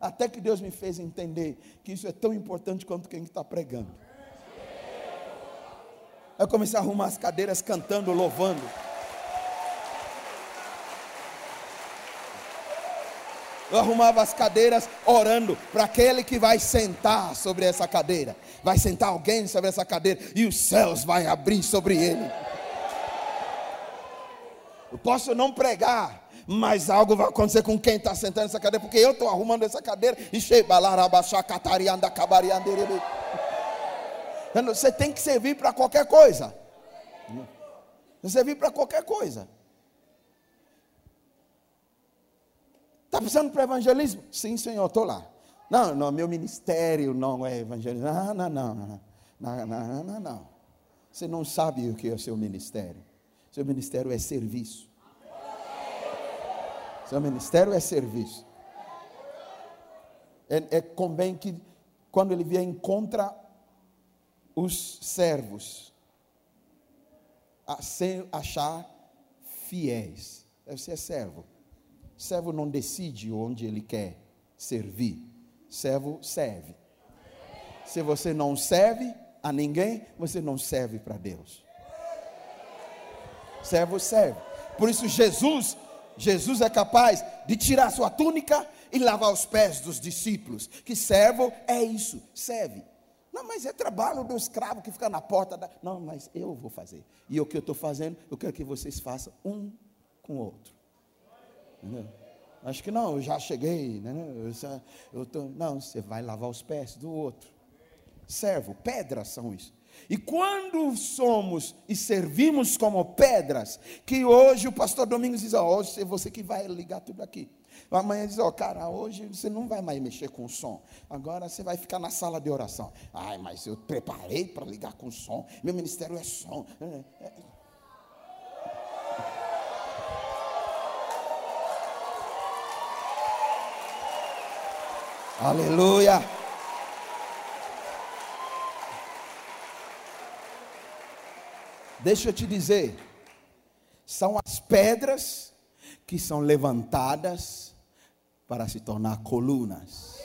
Até que Deus me fez entender que isso é tão importante quanto quem está pregando. Eu comecei a arrumar as cadeiras cantando, louvando. Eu arrumava as cadeiras orando para aquele que vai sentar sobre essa cadeira. Vai sentar alguém sobre essa cadeira e os céus vai abrir sobre ele. Eu posso não pregar, mas algo vai acontecer com quem está sentando nessa cadeira, porque eu estou arrumando essa cadeira e você tem que servir para qualquer coisa. Você servir para qualquer coisa. Está precisando para evangelismo? Sim, senhor, estou lá. Não, não, meu ministério não é evangelismo. Não, não, não, não, não, não, não, não. Você não sabe o que é o seu ministério. Seu ministério é serviço. Seu ministério é serviço. É, é convém que quando ele vier encontra os servos a ser, achar fiéis. Deve ser servo. Servo não decide onde ele quer servir. Servo serve. Se você não serve a ninguém, você não serve para Deus. Servo serve. Por isso Jesus, Jesus é capaz de tirar sua túnica e lavar os pés dos discípulos. Que servo é isso, serve. Não, mas é trabalho do escravo que fica na porta da. Não, mas eu vou fazer. E o que eu estou fazendo, eu quero que vocês façam um com o outro. Entendeu? Acho que não, eu já cheguei, né? Eu, eu tô, não, você vai lavar os pés do outro. Servo, pedras são isso. E quando somos e servimos como pedras, que hoje o pastor Domingos diz, ó, hoje é você que vai ligar tudo aqui. Amanhã diz, ó, cara, hoje você não vai mais mexer com o som. Agora você vai ficar na sala de oração. Ai, mas eu preparei para ligar com o som. Meu ministério é som. É, é. Aleluia. Deixa eu te dizer, são as pedras que são levantadas para se tornar colunas.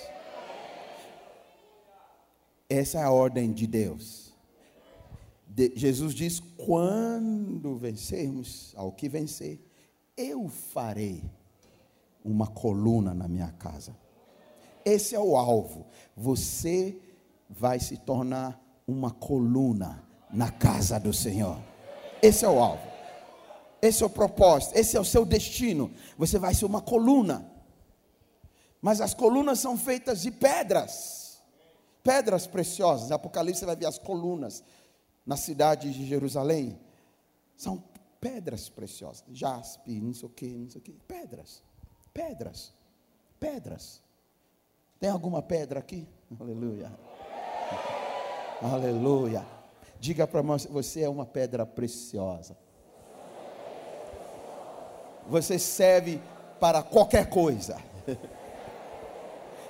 Essa é a ordem de Deus. De, Jesus diz: quando vencermos, ao que vencer, eu farei uma coluna na minha casa. Esse é o alvo. Você vai se tornar uma coluna na casa do Senhor. Esse é o alvo. Esse é o propósito, esse é o seu destino. Você vai ser uma coluna. Mas as colunas são feitas de pedras. Pedras preciosas. Apocalipse você vai ver as colunas na cidade de Jerusalém. São pedras preciosas. Jaspe, não sei o que, não sei o que. Pedras. Pedras. Pedras. Tem alguma pedra aqui? Aleluia. Aleluia. Diga para nós, você é uma pedra preciosa. Você serve para qualquer coisa.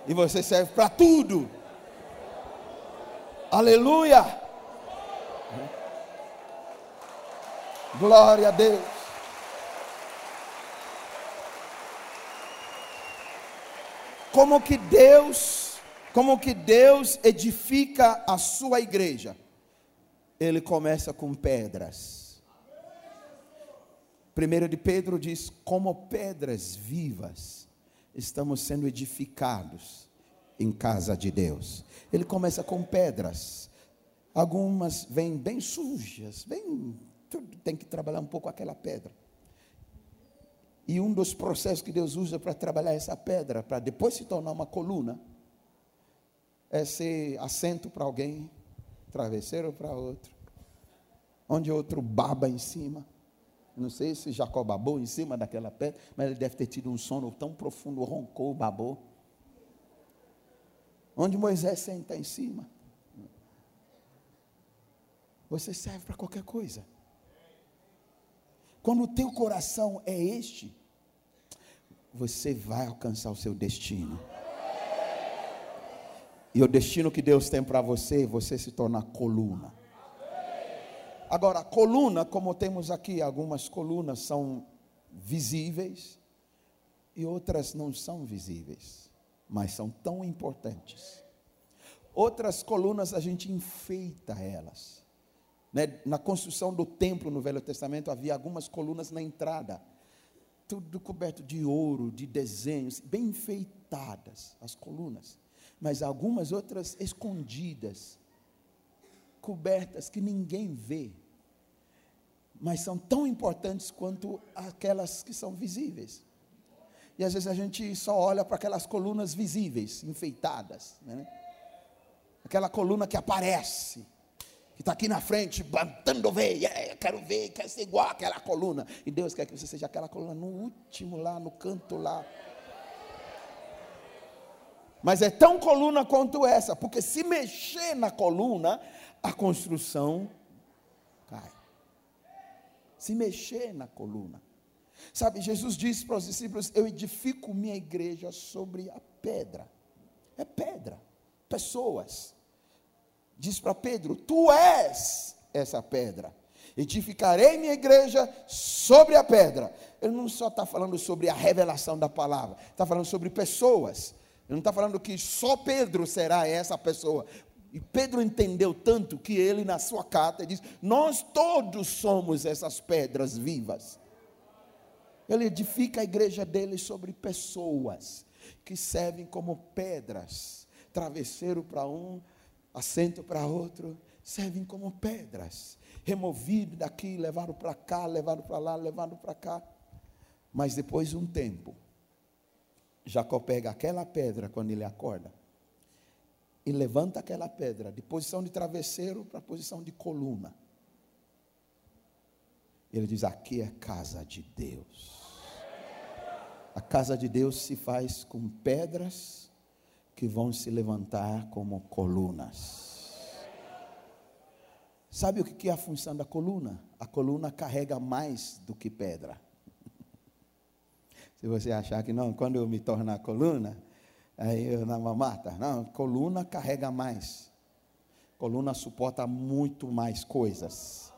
E você serve para tudo. Aleluia. Glória a Deus. Como que Deus, como que Deus edifica a sua igreja? Ele começa com pedras. Primeiro de Pedro diz: como pedras vivas, estamos sendo edificados em casa de Deus. Ele começa com pedras. Algumas vêm bem sujas, bem, tem que trabalhar um pouco aquela pedra. E um dos processos que Deus usa para trabalhar essa pedra, para depois se tornar uma coluna, é ser assento para alguém, travesseiro para outro, onde outro baba em cima. Não sei se Jacó babou em cima daquela pedra, mas ele deve ter tido um sono tão profundo, roncou, babou. Onde Moisés senta em cima. Você serve para qualquer coisa. Quando o teu coração é este, você vai alcançar o seu destino. E o destino que Deus tem para você, você se torna coluna. Agora, coluna, como temos aqui, algumas colunas são visíveis e outras não são visíveis, mas são tão importantes. Outras colunas a gente enfeita elas. Né? Na construção do templo no Velho Testamento havia algumas colunas na entrada tudo coberto de ouro, de desenhos, bem enfeitadas as colunas, mas algumas outras escondidas, cobertas que ninguém vê, mas são tão importantes quanto aquelas que são visíveis. E às vezes a gente só olha para aquelas colunas visíveis, enfeitadas, né? aquela coluna que aparece, está aqui na frente, bantando ver, yeah, quero ver, quero ser igual àquela coluna. E Deus quer que você seja aquela coluna no último lá, no canto lá. Mas é tão coluna quanto essa, porque se mexer na coluna, a construção cai. Se mexer na coluna. Sabe, Jesus disse para os discípulos: Eu edifico minha igreja sobre a pedra. É pedra, pessoas diz para Pedro: Tu és essa pedra. Edificarei minha igreja sobre a pedra. Ele não só está falando sobre a revelação da palavra, está falando sobre pessoas. Ele não está falando que só Pedro será essa pessoa. E Pedro entendeu tanto que ele, na sua carta, diz: Nós todos somos essas pedras vivas. Ele edifica a igreja dele sobre pessoas que servem como pedras, travesseiro para um, assento para outro, servem como pedras, removido daqui, levado para cá, levado para lá, levado para cá. Mas depois de um tempo, Jacó pega aquela pedra quando ele acorda e levanta aquela pedra de posição de travesseiro para posição de coluna. Ele diz: Aqui é casa de Deus. A casa de Deus se faz com pedras que vão se levantar como colunas. Sabe o que é a função da coluna? A coluna carrega mais do que pedra. Se você achar que não, quando eu me tornar coluna, aí eu na mamata, não, coluna carrega mais. Coluna suporta muito mais coisas.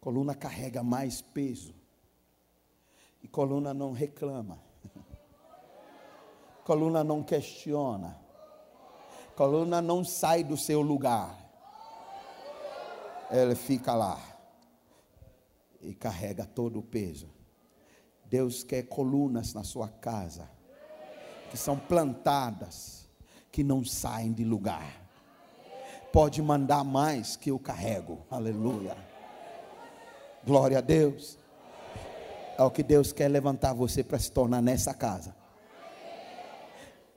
Coluna carrega mais peso. E coluna não reclama. Coluna não questiona. Coluna não sai do seu lugar. Ela fica lá e carrega todo o peso. Deus quer colunas na sua casa que são plantadas, que não saem de lugar. Pode mandar mais que eu carrego. Aleluia. Glória a Deus. É o que Deus quer levantar você para se tornar nessa casa.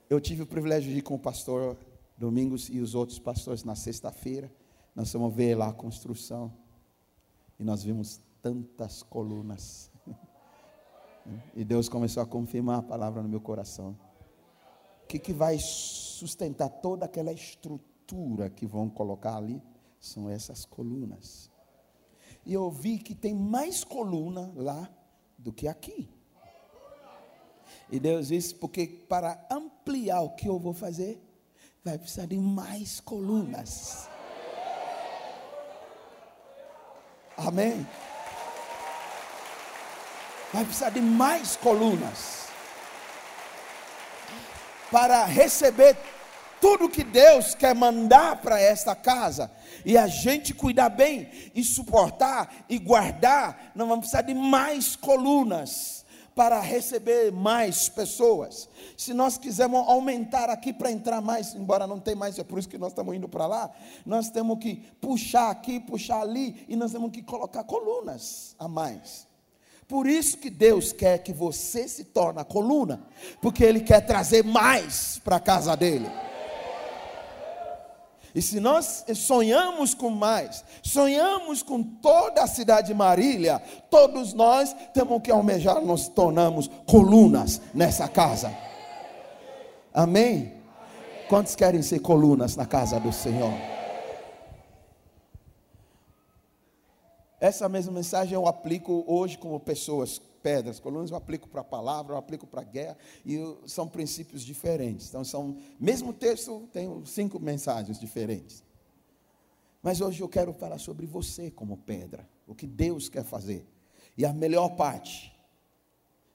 Eu tive o privilégio de ir com o pastor Domingos e os outros pastores na sexta-feira. Nós fomos ver lá a construção. E nós vimos tantas colunas. E Deus começou a confirmar a palavra no meu coração. O que, que vai sustentar toda aquela estrutura que vão colocar ali? São essas colunas. E eu vi que tem mais coluna lá do que aqui. E Deus disse: porque para ampliar o que eu vou fazer, vai precisar de mais colunas. Amém? Vai precisar de mais colunas para receber tudo que Deus quer mandar para esta casa e a gente cuidar bem e suportar e guardar, nós vamos precisar de mais colunas para receber mais pessoas. Se nós quisermos aumentar aqui para entrar mais, embora não tenha mais, é por isso que nós estamos indo para lá, nós temos que puxar aqui, puxar ali e nós temos que colocar colunas a mais. Por isso que Deus quer que você se torne a coluna, porque Ele quer trazer mais para a casa dele. E se nós sonhamos com mais, sonhamos com toda a cidade de Marília, todos nós temos que almejar, nos tornamos colunas nessa casa. Amém? Quantos querem ser colunas na casa do Senhor? Essa mesma mensagem eu aplico hoje como pessoas pedras, colunas, eu aplico para a palavra, eu aplico para a guerra, e são princípios diferentes. Então, são, mesmo texto tem cinco mensagens diferentes. Mas hoje eu quero falar sobre você como pedra, o que Deus quer fazer. E a melhor parte,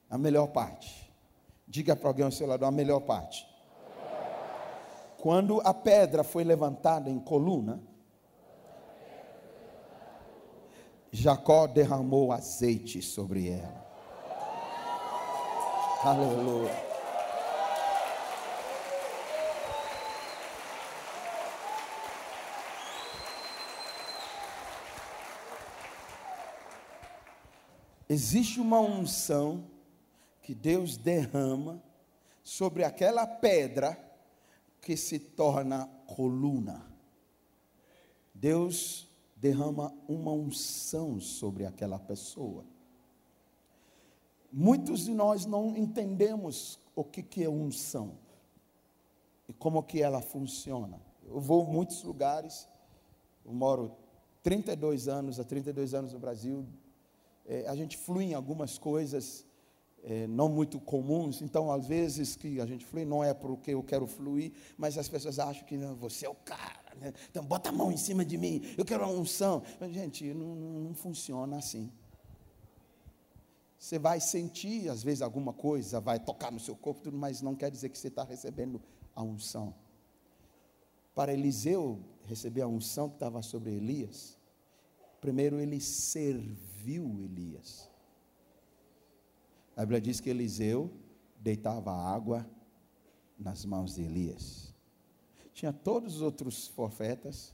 a melhor parte, diga para alguém ao seu lado, a melhor parte. Quando a pedra foi levantada em coluna, Jacó derramou azeite sobre ela. Aleluia. Existe uma unção que Deus derrama sobre aquela pedra que se torna coluna. Deus derrama uma unção sobre aquela pessoa. Muitos de nós não entendemos o que, que é unção e como que ela funciona. Eu vou a muitos lugares, eu moro 32 anos, há 32 anos no Brasil, é, a gente flui em algumas coisas é, não muito comuns, então às vezes que a gente flui não é porque eu quero fluir, mas as pessoas acham que não, você é o cara, né? então bota a mão em cima de mim, eu quero uma unção. Mas, gente, não, não funciona assim. Você vai sentir, às vezes, alguma coisa, vai tocar no seu corpo, tudo, mas não quer dizer que você está recebendo a unção. Para Eliseu receber a unção que estava sobre Elias, primeiro ele serviu Elias. A Bíblia diz que Eliseu deitava água nas mãos de Elias. Tinha todos os outros profetas,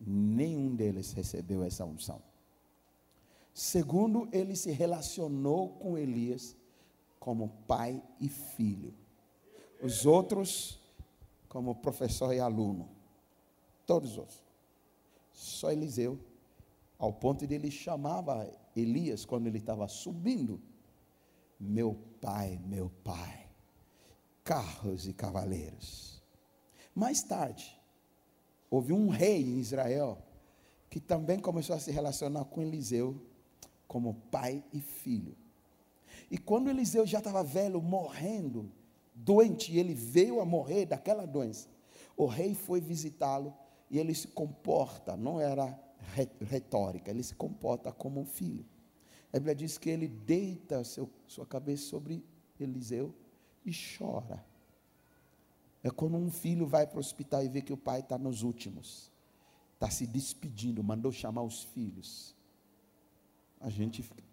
nenhum deles recebeu essa unção. Segundo, ele se relacionou com Elias como pai e filho. Os outros, como professor e aluno. Todos os outros. Só Eliseu, ao ponto de ele chamava Elias quando ele estava subindo. Meu pai, meu pai. Carros e cavaleiros. Mais tarde, houve um rei em Israel que também começou a se relacionar com Eliseu como pai e filho. E quando Eliseu já estava velho, morrendo, doente, e ele veio a morrer daquela doença, o rei foi visitá-lo e ele se comporta, não era retórica, ele se comporta como um filho. A Bíblia diz que ele deita seu, sua cabeça sobre Eliseu e chora. É quando um filho vai para o hospital e vê que o pai está nos últimos, está se despedindo, mandou chamar os filhos a gente fica.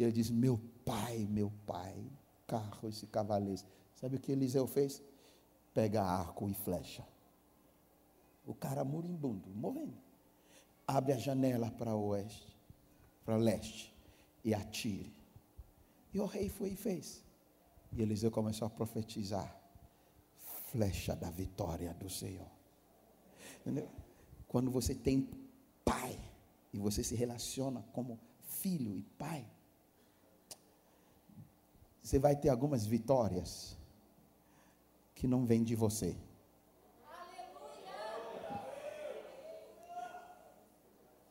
E ele diz: Meu pai, meu pai, carro, esse cavaleiro. Sabe o que Eliseu fez? Pega arco e flecha. O cara moribundo, morrendo. Abre a janela para oeste, para leste, e atire. E o rei foi e fez. E Eliseu começou a profetizar: flecha da vitória do Senhor. Entendeu? Quando você tem pai e você se relaciona como filho e pai, você vai ter algumas vitórias que não vêm de você.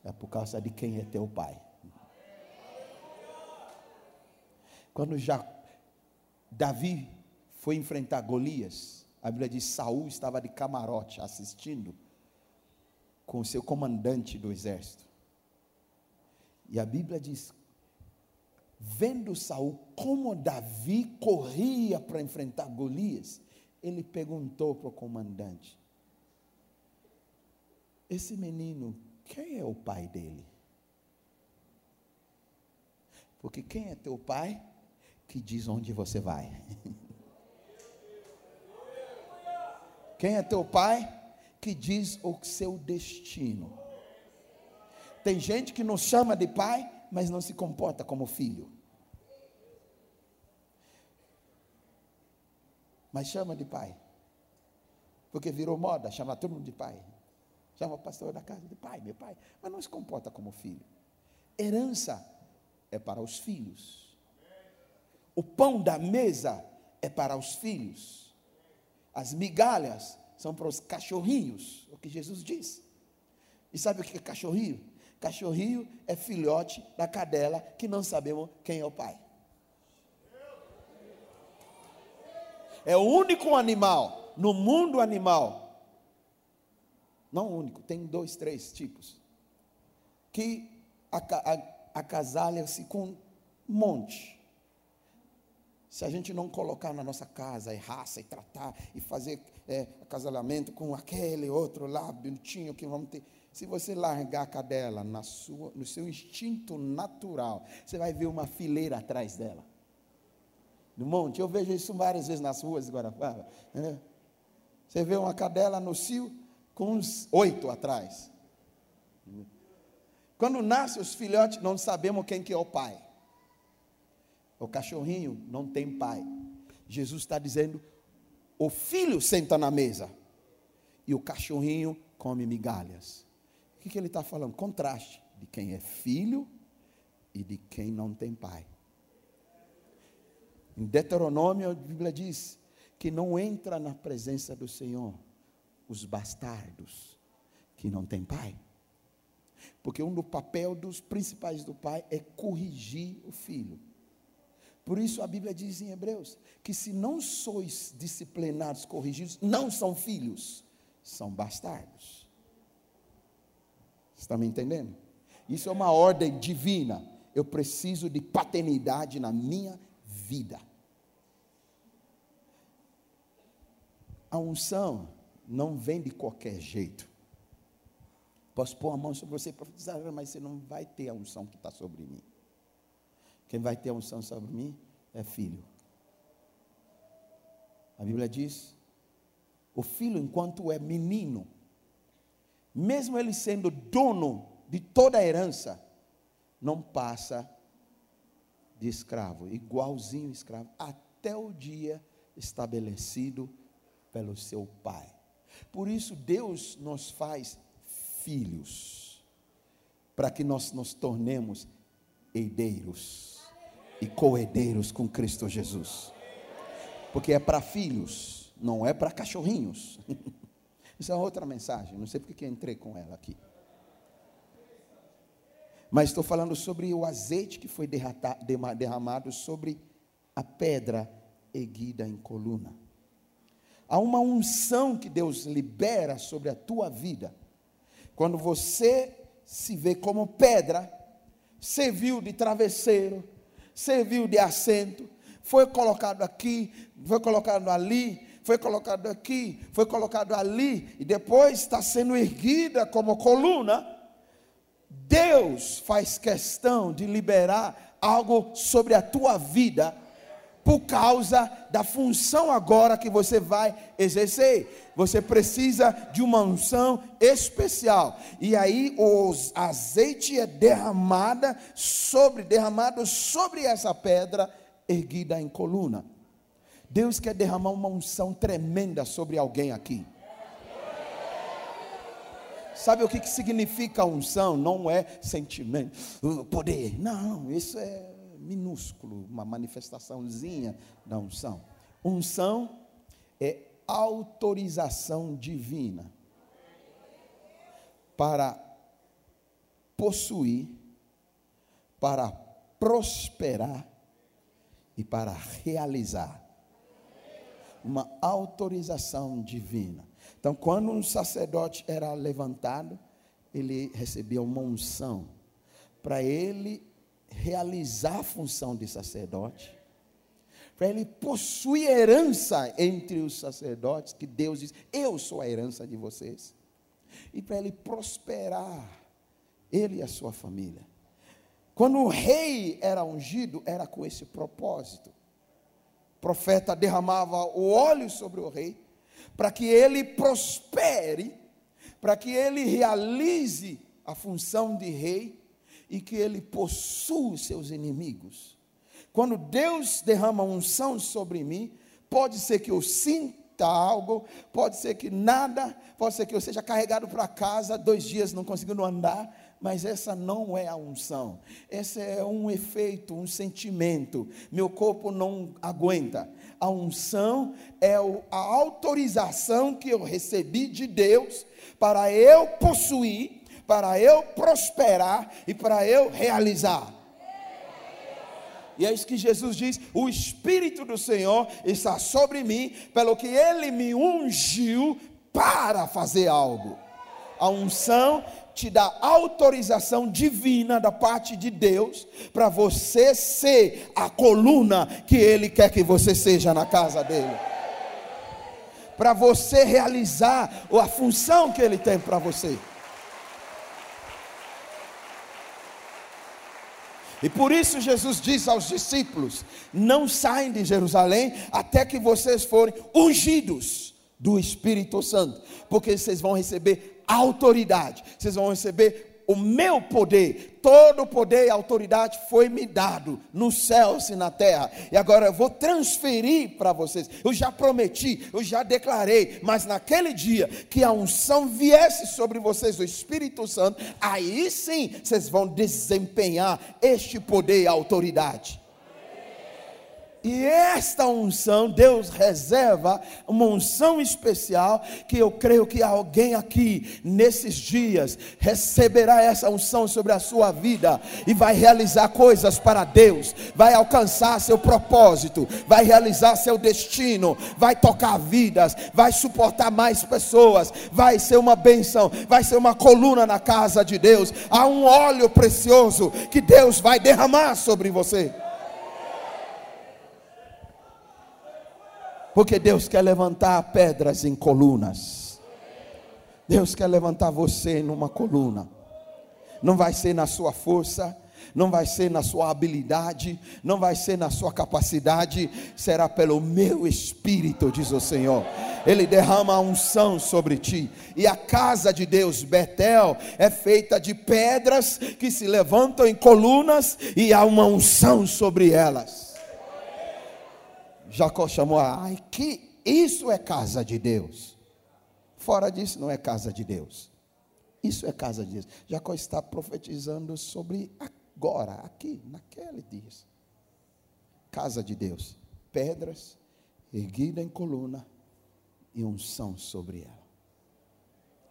É por causa de quem é teu pai. Quando já Davi foi enfrentar Golias, a Bíblia diz: Saul estava de camarote assistindo com o seu comandante do exército. E a Bíblia diz: vendo Saul como Davi corria para enfrentar Golias, ele perguntou para o comandante: Esse menino, quem é o pai dele? Porque quem é teu pai que diz onde você vai? Quem é teu pai que diz o seu destino? Tem gente que nos chama de pai, mas não se comporta como filho. Mas chama de pai. Porque virou moda, chama todo mundo de pai. Chama o pastor da casa de pai, meu pai. Mas não se comporta como filho. Herança é para os filhos. O pão da mesa é para os filhos. As migalhas são para os cachorrinhos, o que Jesus diz. E sabe o que é cachorrinho? Cachorrinho é filhote da cadela que não sabemos quem é o pai. É o único animal no mundo animal, não único, tem dois, três tipos, que acasalha-se com um monte. Se a gente não colocar na nossa casa, e raça, e tratar, e fazer é, acasalamento com aquele outro lá, bonitinho, que vamos ter se você largar a cadela na sua, no seu instinto natural, você vai ver uma fileira atrás dela. No monte, eu vejo isso várias vezes nas ruas de. Né? Você vê uma cadela no cio com uns oito atrás. Quando nascem os filhotes, não sabemos quem que é o pai. O cachorrinho não tem pai. Jesus está dizendo: o filho senta na mesa e o cachorrinho come migalhas. O que, que ele está falando? Contraste de quem é filho e de quem não tem pai. Em Deuteronômio, a Bíblia diz que não entra na presença do Senhor os bastardos que não têm pai. Porque um do papel dos principais do pai é corrigir o filho. Por isso a Bíblia diz em Hebreus que se não sois disciplinados, corrigidos, não são filhos, são bastardos. Está me entendendo? Isso é uma ordem divina. Eu preciso de paternidade na minha vida. A unção não vem de qualquer jeito. Posso pôr a mão sobre você e profetizar, mas você não vai ter a unção que está sobre mim. Quem vai ter a unção sobre mim é filho. A Bíblia diz: o filho, enquanto é menino, mesmo ele sendo dono de toda a herança, não passa de escravo, igualzinho escravo, até o dia estabelecido pelo seu pai. Por isso Deus nos faz filhos, para que nós nos tornemos herdeiros e coherdeiros com Cristo Jesus. Porque é para filhos, não é para cachorrinhos. Isso é outra mensagem, não sei porque que entrei com ela aqui. Mas estou falando sobre o azeite que foi derramado sobre a pedra erguida em coluna. Há uma unção que Deus libera sobre a tua vida. Quando você se vê como pedra, serviu de travesseiro, serviu de assento, foi colocado aqui, foi colocado ali, foi colocado aqui, foi colocado ali, e depois está sendo erguida como coluna, Deus faz questão de liberar algo sobre a tua vida, por causa da função agora que você vai exercer. Você precisa de uma unção especial. E aí o azeite é derramada sobre, derramado sobre essa pedra erguida em coluna. Deus quer derramar uma unção tremenda sobre alguém aqui. Sabe o que, que significa unção? Não é sentimento, uh, poder. Não, isso é minúsculo, uma manifestaçãozinha da unção. Unção é autorização divina para possuir, para prosperar e para realizar. Uma autorização divina. Então, quando um sacerdote era levantado, ele recebia uma unção para ele realizar a função de sacerdote, para ele possuir herança entre os sacerdotes, que Deus diz: Eu sou a herança de vocês, e para ele prosperar, ele e a sua família. Quando o rei era ungido, era com esse propósito. O profeta derramava o óleo sobre o rei, para que ele prospere, para que ele realize a função de rei e que ele possua seus inimigos. Quando Deus derrama unção sobre mim, pode ser que eu sinta algo, pode ser que nada, pode ser que eu seja carregado para casa, dois dias não conseguindo andar, mas essa não é a unção, essa é um efeito, um sentimento. Meu corpo não aguenta. A unção é a autorização que eu recebi de Deus para eu possuir, para eu prosperar e para eu realizar. E é isso que Jesus diz: o Espírito do Senhor está sobre mim, pelo que ele me ungiu para fazer algo. A unção te dá autorização divina da parte de Deus para você ser a coluna que Ele quer que você seja na casa dele. Para você realizar a função que Ele tem para você. E por isso Jesus diz aos discípulos: Não saem de Jerusalém até que vocês forem ungidos do Espírito Santo, porque vocês vão receber autoridade. Vocês vão receber o meu poder, todo o poder e autoridade foi me dado nos céus e na terra. E agora eu vou transferir para vocês. Eu já prometi, eu já declarei, mas naquele dia que a unção viesse sobre vocês, o Espírito Santo, aí sim vocês vão desempenhar este poder e autoridade. E esta unção, Deus reserva uma unção especial que eu creio que alguém aqui nesses dias receberá essa unção sobre a sua vida e vai realizar coisas para Deus, vai alcançar seu propósito, vai realizar seu destino, vai tocar vidas, vai suportar mais pessoas, vai ser uma bênção, vai ser uma coluna na casa de Deus. Há um óleo precioso que Deus vai derramar sobre você. Porque Deus quer levantar pedras em colunas. Deus quer levantar você numa coluna. Não vai ser na sua força, não vai ser na sua habilidade, não vai ser na sua capacidade, será pelo meu espírito, diz o Senhor. Ele derrama a unção sobre ti. E a casa de Deus, Betel, é feita de pedras que se levantam em colunas e há uma unção sobre elas. Jacó chamou a Ai, que isso é casa de Deus. Fora disso, não é casa de Deus. Isso é casa de Deus. Jacó está profetizando sobre agora, aqui, naquele dia. Casa de Deus. Pedras, erguida em coluna e unção sobre ela.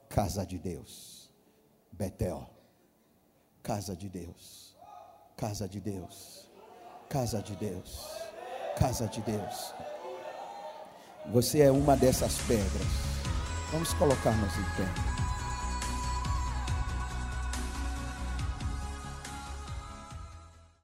Casa de Deus. Betel. Casa de Deus. Casa de Deus. Casa de Deus casa de Deus. Você é uma dessas pedras. Vamos colocar-nos em pé.